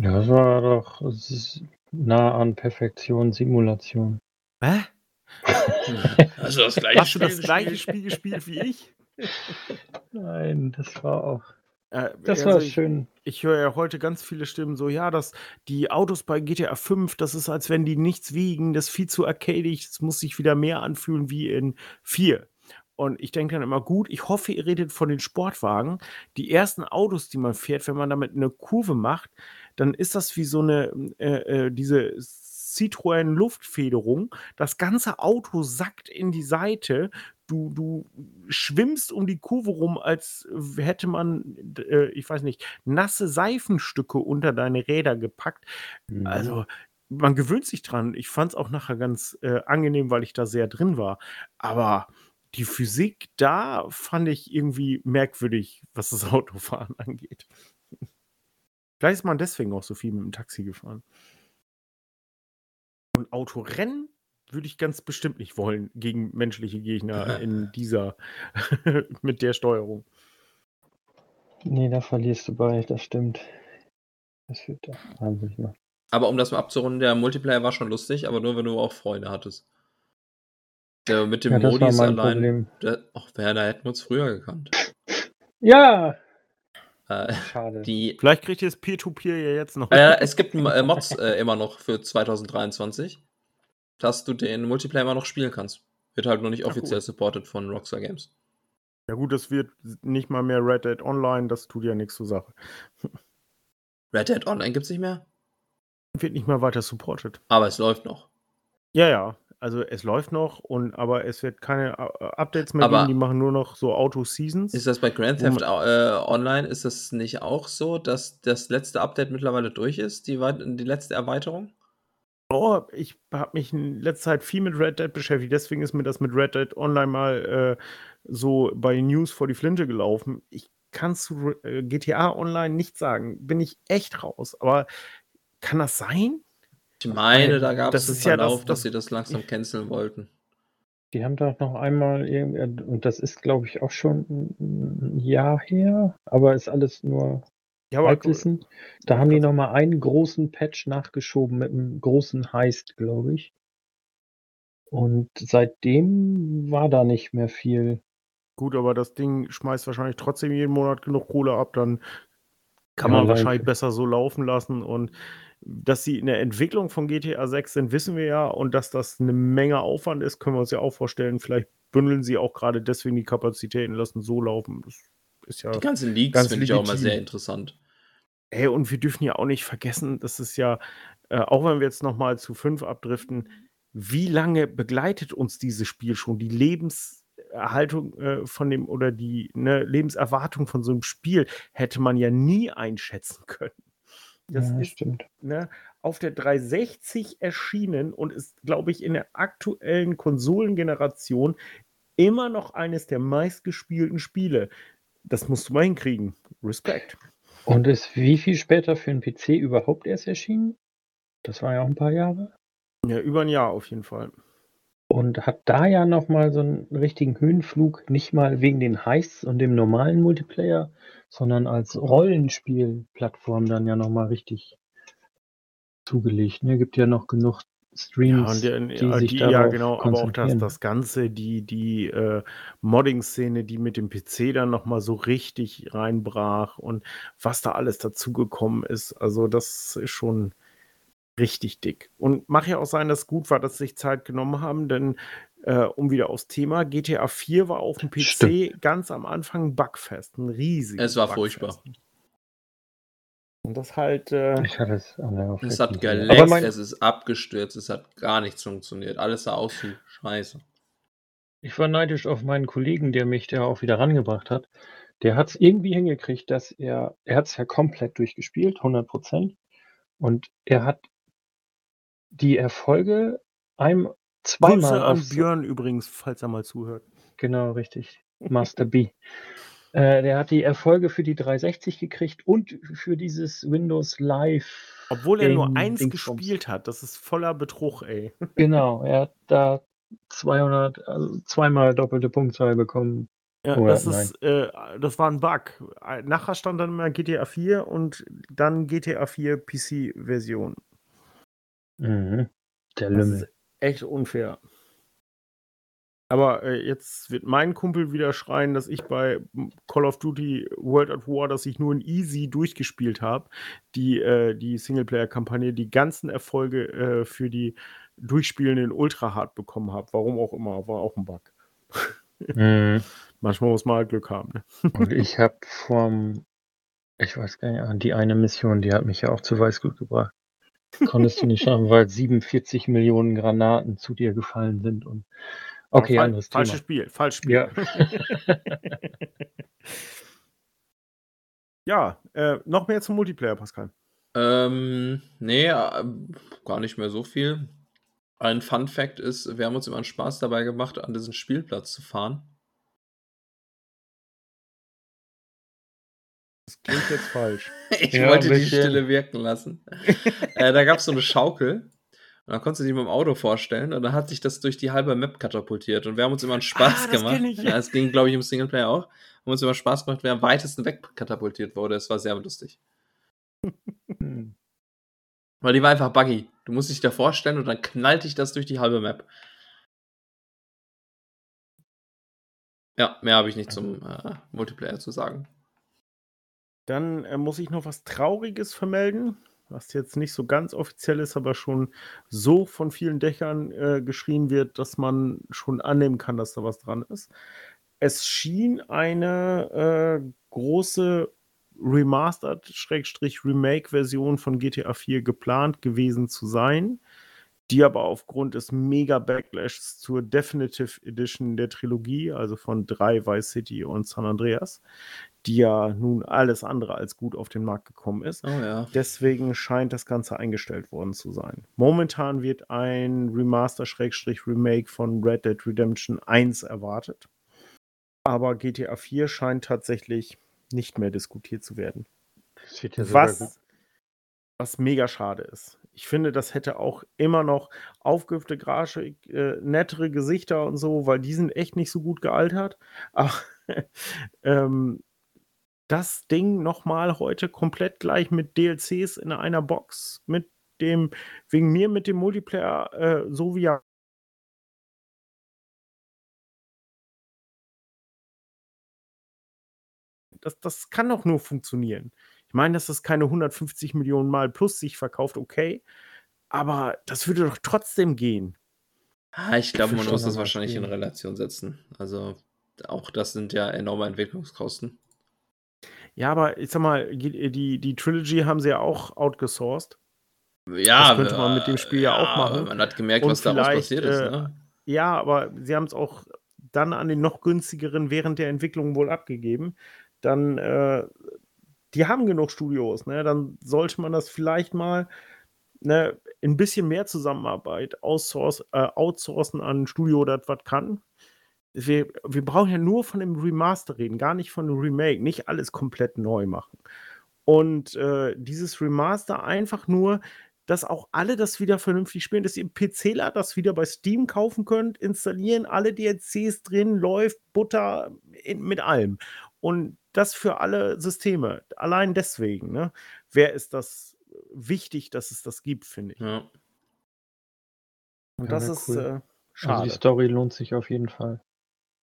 Ja, das war doch es ist nah an Perfektion, Simulation. Hä? Also das gleiche Hast du das gleiche Spiel gespielt wie ich? Nein, das war auch. Äh, Das also war ich, schön. Ich höre ja heute ganz viele Stimmen so, ja, dass die Autos bei GTA 5, das ist, als wenn die nichts wiegen, das ist viel zu arcadig, es muss sich wieder mehr anfühlen wie in 4. Und ich denke dann immer, gut, ich hoffe, ihr redet von den Sportwagen. Die ersten Autos, die man fährt, wenn man damit eine Kurve macht, dann ist das wie so eine, äh, äh, diese Citroën Luftfederung. Das ganze Auto sackt in die Seite. Du, du schwimmst um die Kurve rum, als hätte man, äh, ich weiß nicht, nasse Seifenstücke unter deine Räder gepackt. Mhm. Also, man gewöhnt sich dran. Ich fand es auch nachher ganz äh, angenehm, weil ich da sehr drin war. Aber die Physik da fand ich irgendwie merkwürdig, was das Autofahren angeht. Vielleicht ist man deswegen auch so viel mit dem Taxi gefahren. Und Autorennen würde ich ganz bestimmt nicht wollen gegen menschliche Gegner in dieser, mit der Steuerung. Nee, da verlierst du bei, das stimmt. Das wird da. Mal. Aber um das mal abzurunden, der Multiplayer war schon lustig, aber nur wenn du auch Freunde hattest. Der mit dem Ja, Modis allein. Der, ach, Werner, hätten wir uns früher gekannt. Ja! Äh, Schade. die, Vielleicht kriegt ihr das Peer-to-Peer ja jetzt noch. äh, es gibt äh, Mods äh, immer noch für 2023, dass du den Multiplayer immer noch spielen kannst. Wird halt noch nicht offiziell cool. supported von Rockstar Games. Ja gut, das wird nicht mal mehr Red Dead Online, das tut ja nichts zur Sache. Red Dead Online gibt's nicht mehr, Wird nicht mal weiter supported. aber es läuft noch. Ja, ja. Also es läuft noch und aber es wird keine äh, Updates mehr Aber- geben, die machen nur noch so Auto-Seasons. Ist das bei Grand Theft äh, Online, ist das nicht auch so, dass das letzte Update mittlerweile durch ist, die, die letzte Erweiterung? Oh, ich habe mich in letzter Zeit viel mit Red Dead beschäftigt, deswegen ist mir das mit Red Dead Online mal äh, so bei News vor die Flinte gelaufen. Ich kann zu äh, GTA Online nicht sagen, bin ich echt raus. Aber kann das sein? Ich meine, da gab es einen ist ja das- Verlauf, dass das- sie das langsam canceln wollten. Die haben doch noch einmal irgendwie, und das ist glaube ich auch schon ein Jahr her, aber ist alles nur Ja, aber Halbwissen. Da haben die nochmal einen großen Patch nachgeschoben mit einem großen Heist, glaube ich. Und seitdem war da nicht mehr viel. gut, aber das Ding schmeißt wahrscheinlich trotzdem jeden Monat genug Kohle ab, dann kann Ja, man wahrscheinlich besser so laufen lassen und dass sie in der Entwicklung von GTA 6 sind, wissen wir ja. Und dass das eine Menge Aufwand ist, können wir uns ja auch vorstellen. Vielleicht bündeln sie auch gerade deswegen die Kapazitäten, lassen so laufen. Das ist ja. Die ganzen Leaks finde ich auch immer legitim. sehr interessant. Ey, und wir dürfen ja auch nicht vergessen, das ist ja, äh, auch wenn wir jetzt nochmal zu 5 abdriften, wie lange begleitet uns dieses Spiel schon? Die Lebenserhaltung äh, von dem oder die ne, Lebenserwartung von so einem Spiel hätte man ja nie einschätzen können. Das ja, ist stimmt. ne, auf der 360 erschienen und ist, glaube ich, in der aktuellen Konsolengeneration immer noch eines der meistgespielten Spiele. Das musst du mal hinkriegen. Respekt. Und ist wie viel später für einen PC überhaupt erst erschienen? Das war ja auch ein paar Jahre. Ja, über ein Jahr auf jeden Fall. Und hat da ja nochmal so einen richtigen Höhenflug, nicht mal wegen den Heists und dem normalen Multiplayer, sondern als Rollenspielplattform dann ja nochmal richtig zugelegt. Ne? Gibt ja noch genug Streams, Ja, und die ja, sich die, ja, genau, aber auch das, das Ganze, die, die äh, Modding-Szene, die mit dem PC dann nochmal so richtig reinbrach und was da alles dazugekommen ist. Also, das ist schon richtig dick. Und mag ja auch sein, dass es gut war, dass sie sich Zeit genommen haben, denn äh, um wieder aufs Thema, GTA 4 war auf dem PC Stimmt. ganz am Anfang Bugfest, ein riesiges Es war Bugfest. furchtbar. Und das halt, äh, Ich hatte es an der Es hat geleckt, es ist abgestürzt, es hat gar nichts funktioniert. Alles sah aus wie Scheiße. Ich war neidisch auf meinen Kollegen, der mich da auch wieder rangebracht hat. Der hat es irgendwie hingekriegt, dass er er hat es ja komplett durchgespielt, 100% Und er hat die Erfolge einem Grüße zweimal an auf Björn übrigens, falls er mal zuhört. Genau, richtig. Master B. Äh, der hat die Erfolge für die 360 gekriegt und für dieses Windows Live Obwohl er nur Ding- eins Dingsbums. gespielt hat. Das ist voller Betrug, ey. Genau, er hat da 200 also zweimal doppelte Punktzahl bekommen. Ja, Oder das ist, äh, das war ein Bug. Äh, Nachher stand dann immer GTA 4 und dann GTA 4 PC-Version. Mhm. Der Das Lümmel. ist echt unfair. Aber äh, jetzt wird mein Kumpel wieder schreien, dass ich bei Call of Duty World at War, dass ich nur in Easy durchgespielt habe, die, äh, die Singleplayer-Kampagne, die ganzen Erfolge äh, für die Durchspielenden Ultra Hard bekommen habe. Warum auch immer, war auch ein Bug. Mhm. Manchmal muss man halt Glück haben. Ne? Und ich habe vom, ich weiß gar nicht, die eine Mission, die hat mich ja auch zu Weißglut gebracht. Konntest du nicht schaffen, weil 47 Millionen Granaten zu dir gefallen sind. Und okay, fal- anderes Falsches Thema. Spiel, falsches Spiel. Ja. Ja, äh, noch mehr zum Multiplayer, Pascal. Ähm, nee, äh, gar nicht mehr so viel. Ein Fun Fact ist, wir haben uns immer einen Spaß dabei gemacht, an diesen Spielplatz zu fahren. Klingt jetzt falsch. Ich Ja, wollte die. Stille wirken lassen. äh, da gab es so eine Schaukel. Und dann konntest du dich mit dem Auto vorstellen und dann hat sich das durch die halbe Map katapultiert. Und wir haben uns immer einen Spaß Ah, das gemacht. Ja, es ging, glaube ich, im Singleplayer auch. Haben uns immer Spaß gemacht, wer am weitesten weg katapultiert wurde. Es war sehr lustig. Hm. Weil die war einfach buggy. Du musst dich da vorstellen und dann knallt dich das durch die halbe Map. Ja, mehr habe ich nicht zum äh, Multiplayer zu sagen. Dann äh, muss ich noch was Trauriges vermelden, was jetzt nicht so ganz offiziell ist, aber schon so von vielen Dächern äh, geschrien wird, dass man schon annehmen kann, dass da was dran ist. Es schien eine äh, große Remastered-Remake-Version von GTA 4 geplant gewesen zu sein, die aber aufgrund des Mega-Backlashs zur Definitive Edition der Trilogie, also von 3 Vice City und San Andreas, die ja nun alles andere als gut auf den Markt gekommen ist. Oh ja. Deswegen scheint das Ganze eingestellt worden zu sein. Momentan wird ein Remaster-Remake von Red Dead Redemption 1 erwartet. Aber GTA 4 scheint tatsächlich nicht mehr diskutiert zu werden. Das wird ja sogar gut. Was, was mega schade ist. Ich finde, das hätte auch immer noch aufgehüpfte Grafik, äh, nettere Gesichter und so, weil die sind echt nicht so gut gealtert. Aber ähm, das Ding nochmal heute komplett gleich mit DLCs in einer Box, mit dem, wegen mir mit dem Multiplayer, äh, so wie er das, das kann doch nur funktionieren. Ich meine, dass das keine 150 Millionen Mal plus sich verkauft, okay. Aber das würde doch trotzdem gehen. Ah, ich glaube, man muss das wahrscheinlich in spielen. Relation setzen. Also, auch das sind ja enorme Entwicklungskosten. Ja, aber ich sag mal, die, die, die Trilogy haben sie ja auch outgesourced. Ja, Das könnte man mit dem Spiel ja auch machen. Man hat gemerkt, Und was daraus passiert ist. äh, Ne? Ja, aber sie haben es auch dann an den noch günstigeren während der Entwicklung wohl abgegeben. Dann, äh, die haben genug Studios, ne? Dann sollte man das vielleicht mal ne, ein bisschen mehr Zusammenarbeit outsource, äh, outsourcen an ein Studio, das was kann. Wir, wir brauchen ja nur von dem Remaster reden, gar nicht von dem Remake, nicht alles komplett neu machen. Und äh, dieses Remaster einfach nur, dass auch alle das wieder vernünftig spielen, dass ihr PCler das wieder bei Steam kaufen könnt, installieren, alle DLCs drin, läuft Butter in, mit allem. Und das für alle Systeme. Allein deswegen, ne? Wer ist das wichtig, dass es das gibt, finde ich. Ja. Und Ja, das ist cool. äh, Also schade. die Story lohnt sich auf jeden Fall.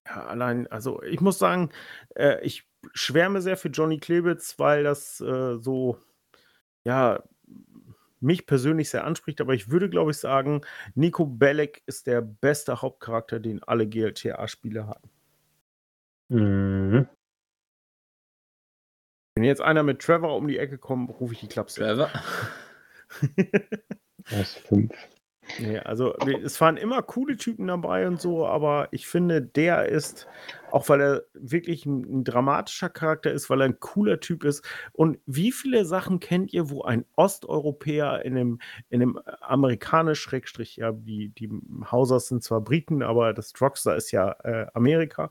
Ja, allein, also ich muss sagen, äh, ich schwärme sehr für Johnny Klebitz, weil das äh, so, ja, mich persönlich sehr anspricht, aber ich würde, glaube ich, sagen, Nico Bellic ist der beste Hauptcharakter, den alle GLTA-Spiele hatten. Mhm. Wenn jetzt einer mit Trevor um die Ecke kommt, rufe ich die Klapse. Trevor. Er ist fünf. Nee, also es waren immer coole Typen dabei und so, aber ich finde, der ist, auch weil er wirklich ein, ein dramatischer Charakter ist, weil er ein cooler Typ ist. Und wie viele Sachen kennt ihr, wo ein Osteuropäer in einem, in einem amerikanisch, Schrägstrich, ja, die, die Hausers sind zwar Briten, aber das Rockstar ist ja äh, Amerika,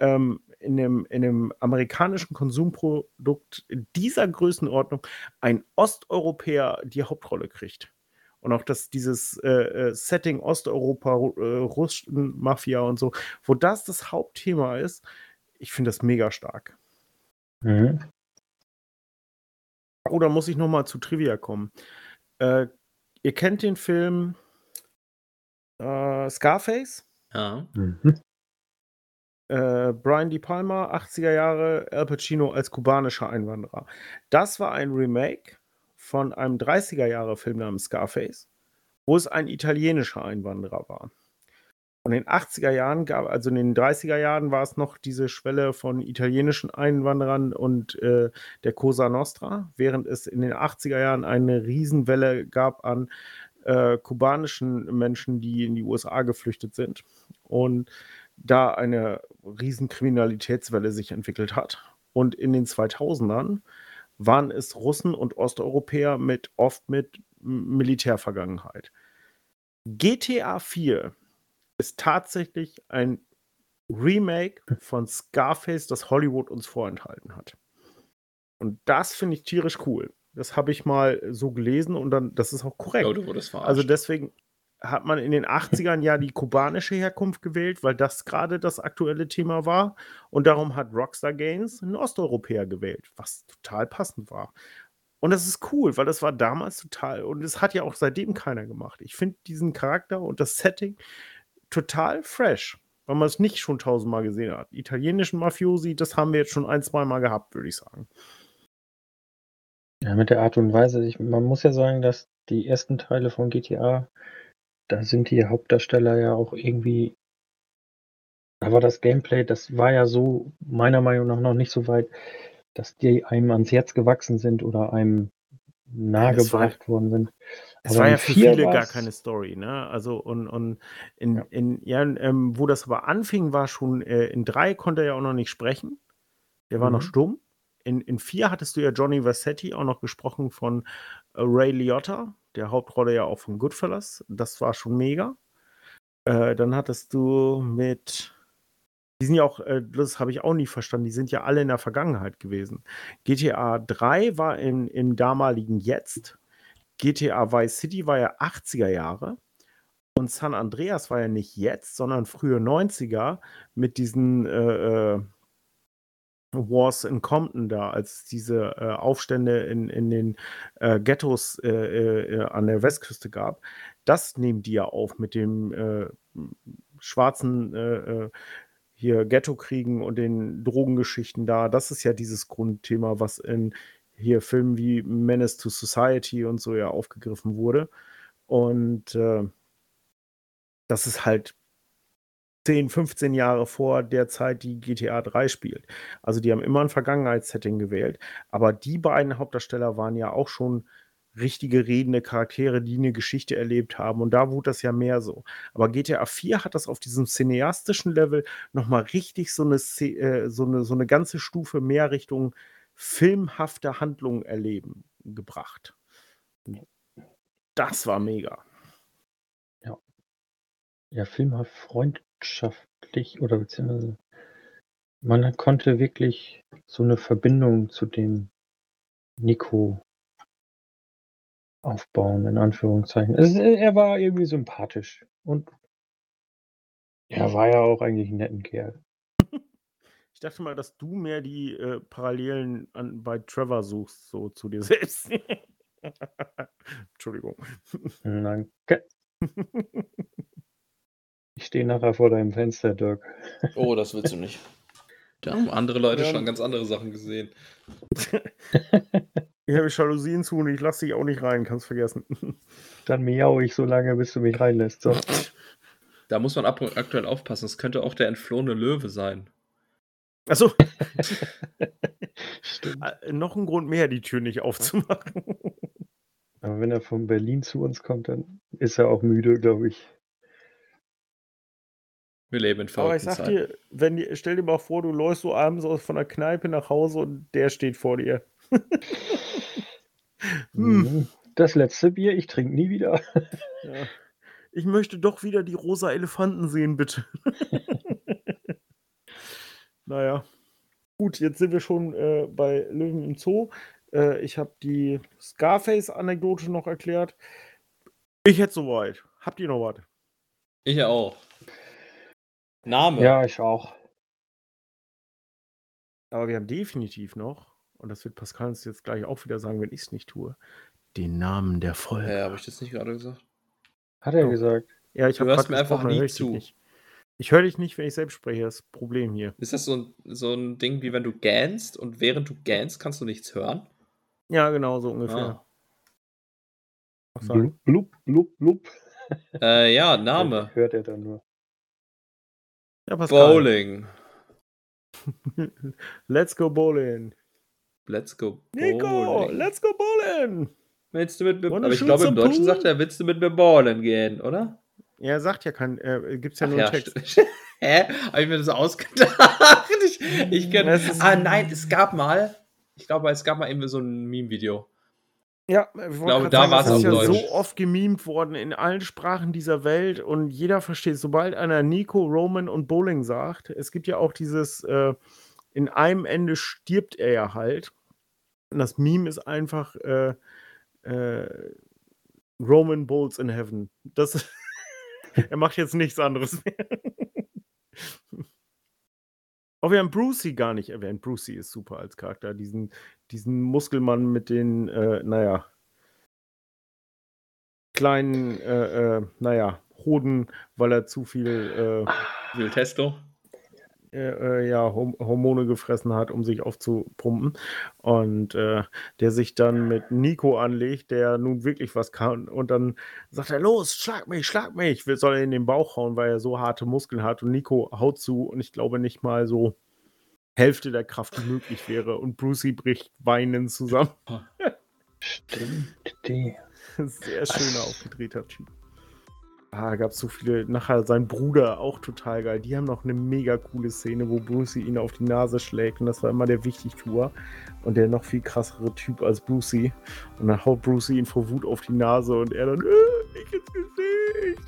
ähm, in, dem, in dem amerikanischen Konsumprodukt dieser Größenordnung ein Osteuropäer die Hauptrolle kriegt? Und auch dass dieses äh, äh Setting Osteuropa, äh, Russen, Mafia und so, wo das das Hauptthema ist, ich finde das mega stark. Mhm. Oder muss ich nochmal zu Trivia kommen? Äh, ihr kennt den Film äh, Scarface? Ja. Mhm. Äh, Brian De Palma, 80er Jahre, Al Pacino als kubanischer Einwanderer. Das war ein Remake von einem 30er-Jahre-Film namens Scarface, wo es ein italienischer Einwanderer war. Und in den 80er Jahren gab, also in den 30er Jahren war es noch diese Schwelle von italienischen Einwanderern und äh, der Cosa Nostra, während es in den 80er Jahren eine Riesenwelle gab an äh, kubanischen Menschen, die in die USA geflüchtet sind. Und da eine Riesenkriminalitätswelle sich entwickelt hat. Und in den 2000ern waren es Russen und Osteuropäer mit oft mit Militärvergangenheit. GTA 4 ist tatsächlich ein Remake von Scarface, das Hollywood uns vorenthalten hat. Und das finde ich tierisch cool. Das habe ich mal so gelesen und dann, das ist auch korrekt. Oh, du wurdest verarscht. Also deswegen, hat man in den 80ern ja die kubanische Herkunft gewählt, weil das gerade das aktuelle Thema war. Und darum hat Rockstar Games einen Osteuropäer gewählt, was total passend war. Und das ist cool, weil das war damals total, und es hat ja auch seitdem keiner gemacht. Ich finde diesen Charakter und das Setting total fresh, weil man es nicht schon tausendmal gesehen hat. Italienischen Mafiosi, das haben wir jetzt schon ein, zweimal gehabt, würde ich sagen. Ja, mit der Art und Weise. Ich, man muss ja sagen, dass die ersten Teile von GTA da sind die Hauptdarsteller ja auch irgendwie aber das Gameplay, das war ja so meiner Meinung nach noch nicht so weit, dass die einem ans Herz gewachsen sind oder einem nahegebracht worden sind. Es aber war ja für viele gar keine Story, ne? Also und, und in, ja. in ja, ähm, wo das aber anfing, war schon äh, in drei konnte er ja auch noch nicht sprechen. Der war mhm. noch stumm. In, in vier hattest du ja Johnny Vassetti auch noch gesprochen von äh, Ray Liotta, der Hauptrolle ja auch von Goodfellas. Das war schon mega. Äh, dann hattest du mit. Die sind ja auch, äh, das habe ich auch nie verstanden, die sind ja alle in der Vergangenheit gewesen. GTA 3 war in, im damaligen Jetzt. GTA Vice City war ja 80er Jahre. Und San Andreas war ja nicht jetzt, sondern frühe 90er mit diesen äh, äh Wars in Compton da, als diese äh, Aufstände in, in den äh, Ghettos äh, äh an der Westküste gab, das nehmen die ja auf mit dem äh, schwarzen äh, hier Ghetto-Kriegen und den Drogengeschichten da. Das ist ja dieses Grundthema, was in hier Filmen wie Menace to Society und so ja aufgegriffen wurde. Und das ist halt 10, 15 Jahre vor der Zeit, die GTA 3 spielt. Also die haben immer ein Vergangenheitssetting gewählt. Aber die beiden Hauptdarsteller waren ja auch schon richtige redende Charaktere, die eine Geschichte erlebt haben. Und da wurde das ja mehr so. Aber GTA 4 hat das auf diesem cineastischen Level nochmal richtig so eine, äh, so, eine, so eine ganze Stufe mehr Richtung filmhafte Handlungen erleben gebracht. Das war mega. Ja. Filmhaft Freund, freundschaftlich oder beziehungsweise man konnte wirklich so eine Verbindung zu dem Nico aufbauen, in Anführungszeichen. Es, er war irgendwie sympathisch und er war ja auch eigentlich ein netter Kerl. Ich dachte mal, dass du mehr die äh, Parallelen an, bei Trevor suchst, so zu dir selbst. Entschuldigung. Danke. Ich stehe nachher vor deinem Fenster, Dirk. Oh, das willst du nicht. Da haben andere Leute ja. schon ganz andere Sachen gesehen. ich habe Jalousien zu und ich lasse dich auch nicht rein, kannst vergessen. Dann miau ich so lange, bis du mich reinlässt. So. Da muss man aktuell aufpassen. Es könnte auch der entflohene Löwe sein. Achso. Stimmt. Äh, noch ein Grund mehr, die Tür nicht aufzumachen. Aber wenn er von Berlin zu uns kommt, dann ist er auch müde, glaube ich. Wir leben in Aber ich verrückten sag Zeiten. dir, wenn die, stell dir mal vor, du läufst so abends aus von der Kneipe nach Hause und der steht vor dir. Hm. Das letzte Bier, ich trinke nie wieder. Ja. Ich möchte doch wieder die rosa Elefanten sehen, bitte. naja. Gut, jetzt sind wir schon äh, bei Löwen im Zoo. Äh, ich habe die Scarface-Anekdote noch erklärt. Ich hätte soweit. Habt ihr noch was? Ich auch. Name. Ja, ich auch. Aber wir haben definitiv noch, und das wird Pascal uns jetzt gleich auch wieder sagen, wenn ich es nicht tue, den Namen der Folge. Ja, habe ich das nicht gerade gesagt? Hat er Doch. gesagt. Ja, ich Du habe mir einfach nie hör ich dich zu. Nicht. Ich höre dich nicht, wenn ich selbst spreche. Das ist das Problem hier. Ist das so ein, so ein Ding, wie wenn du gähnst und während du gähnst, kannst du nichts hören? Ja, genau, so ungefähr. Ah. Blub, blub, blub, blub. Äh, ja, Name. Hört er dann nur. Ja, Pascal. Bowling. Let's go bowling. Let's go. Nico, bowling. let's go bowling. Willst du mit mir, aber ich glaube, im Deutschen pool? sagt er, willst du mit mir bowlen gehen, oder? Ja, er sagt ja kein, äh, gibt's ja Ach nur ja, einen Text. st- Hä? Habe ich mir das ausgedacht? Ich, ich Das ah, nein, es gab mal, ich glaube, es gab mal irgendwie so ein Meme-Video. Ja, ich glaube, da war es ist ja Deutsch. so oft gemimt worden in allen Sprachen dieser Welt und jeder versteht, sobald einer Nico, Roman und Bowling sagt, es gibt ja auch dieses, äh, in einem Ende stirbt er ja halt. Und das Meme ist einfach äh, äh, Roman Bowls in Heaven. Das, er macht jetzt nichts anderes mehr. Auch wir haben Brucey gar nicht erwähnt. Brucey ist super als Charakter. Diesen, diesen Muskelmann mit den, äh, naja, kleinen, äh, äh, naja, Hoden, weil er zu viel Wie viel Testo? Äh, äh, ja, Hormone gefressen hat, um sich aufzupumpen. Und äh, der sich dann mit Nico anlegt, der nun wirklich was kann. Und dann sagt er, los, schlag mich, schlag mich. Wir sollen in den Bauch hauen, weil er so harte Muskeln hat. Und Nico haut zu und ich glaube nicht mal so Hälfte der Kraft, die möglich wäre. Und Brucey bricht weinend zusammen. Stimmt, die. Sehr schöner aufgedrehter Typ. Ah, gab es so viele. Nachher sein Bruder auch total geil. Die haben noch eine mega coole Szene, wo Brucey ihn auf die Nase schlägt. Und das war immer der Wichtigtour. Und der noch viel krassere Typ als Brucey. Und dann haut Brucey ihn vor Wut auf die Nase und er dann, äh, nicht ins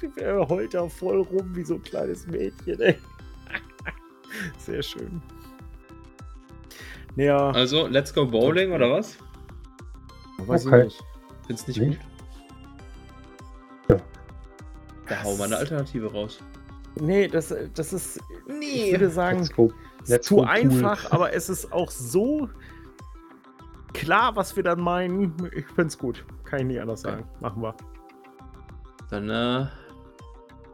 Gesicht. Er heult da voll rum wie so ein kleines Mädchen, ey. Sehr schön. Ja, Also, let's go bowling oder was? weiß okay. ich nicht. Find's nicht Nee. gut? Da hau mal eine Alternative raus. Nee, das, das ist, ich Nee. würde sagen, Let's go. ist Let's zu einfach, aber es ist auch so klar, was wir dann meinen. Ich finde es gut. Kann ich nicht anders Okay. sagen. Machen wir. Dann, äh,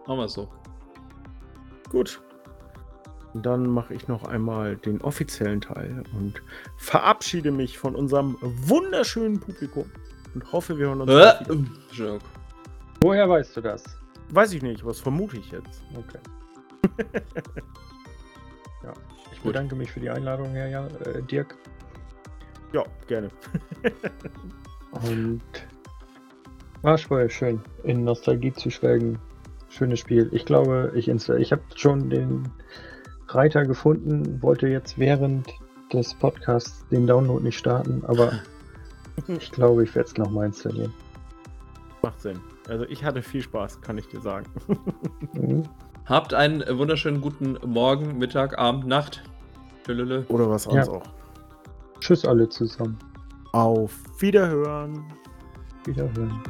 machen wir so. Gut. Dann mache ich noch einmal den offiziellen Teil und verabschiede mich von unserem wunderschönen Publikum und hoffe, wir hören uns. Äh. Woher weißt du das? Weiß ich nicht, was vermute ich jetzt? Okay. ja, ich Gut. bedanke mich für die Einladung, Herr ja, äh, Dirk. Ja, gerne. Und war voll schön, in Nostalgie zu schwelgen. Schönes Spiel. Ich glaube, ich, ich habe schon den Reiter gefunden, wollte jetzt während des Podcasts den Download nicht starten, aber ich glaube, ich werde es nochmal installieren. Macht Sinn. Also ich hatte viel Spaß, kann ich dir sagen. Mhm. Habt einen wunderschönen guten Morgen, Mittag, Abend, Nacht. Tschüss. Oder was Ja. sonst auch. Tschüss alle zusammen. Auf Wiederhören. Wiederhören.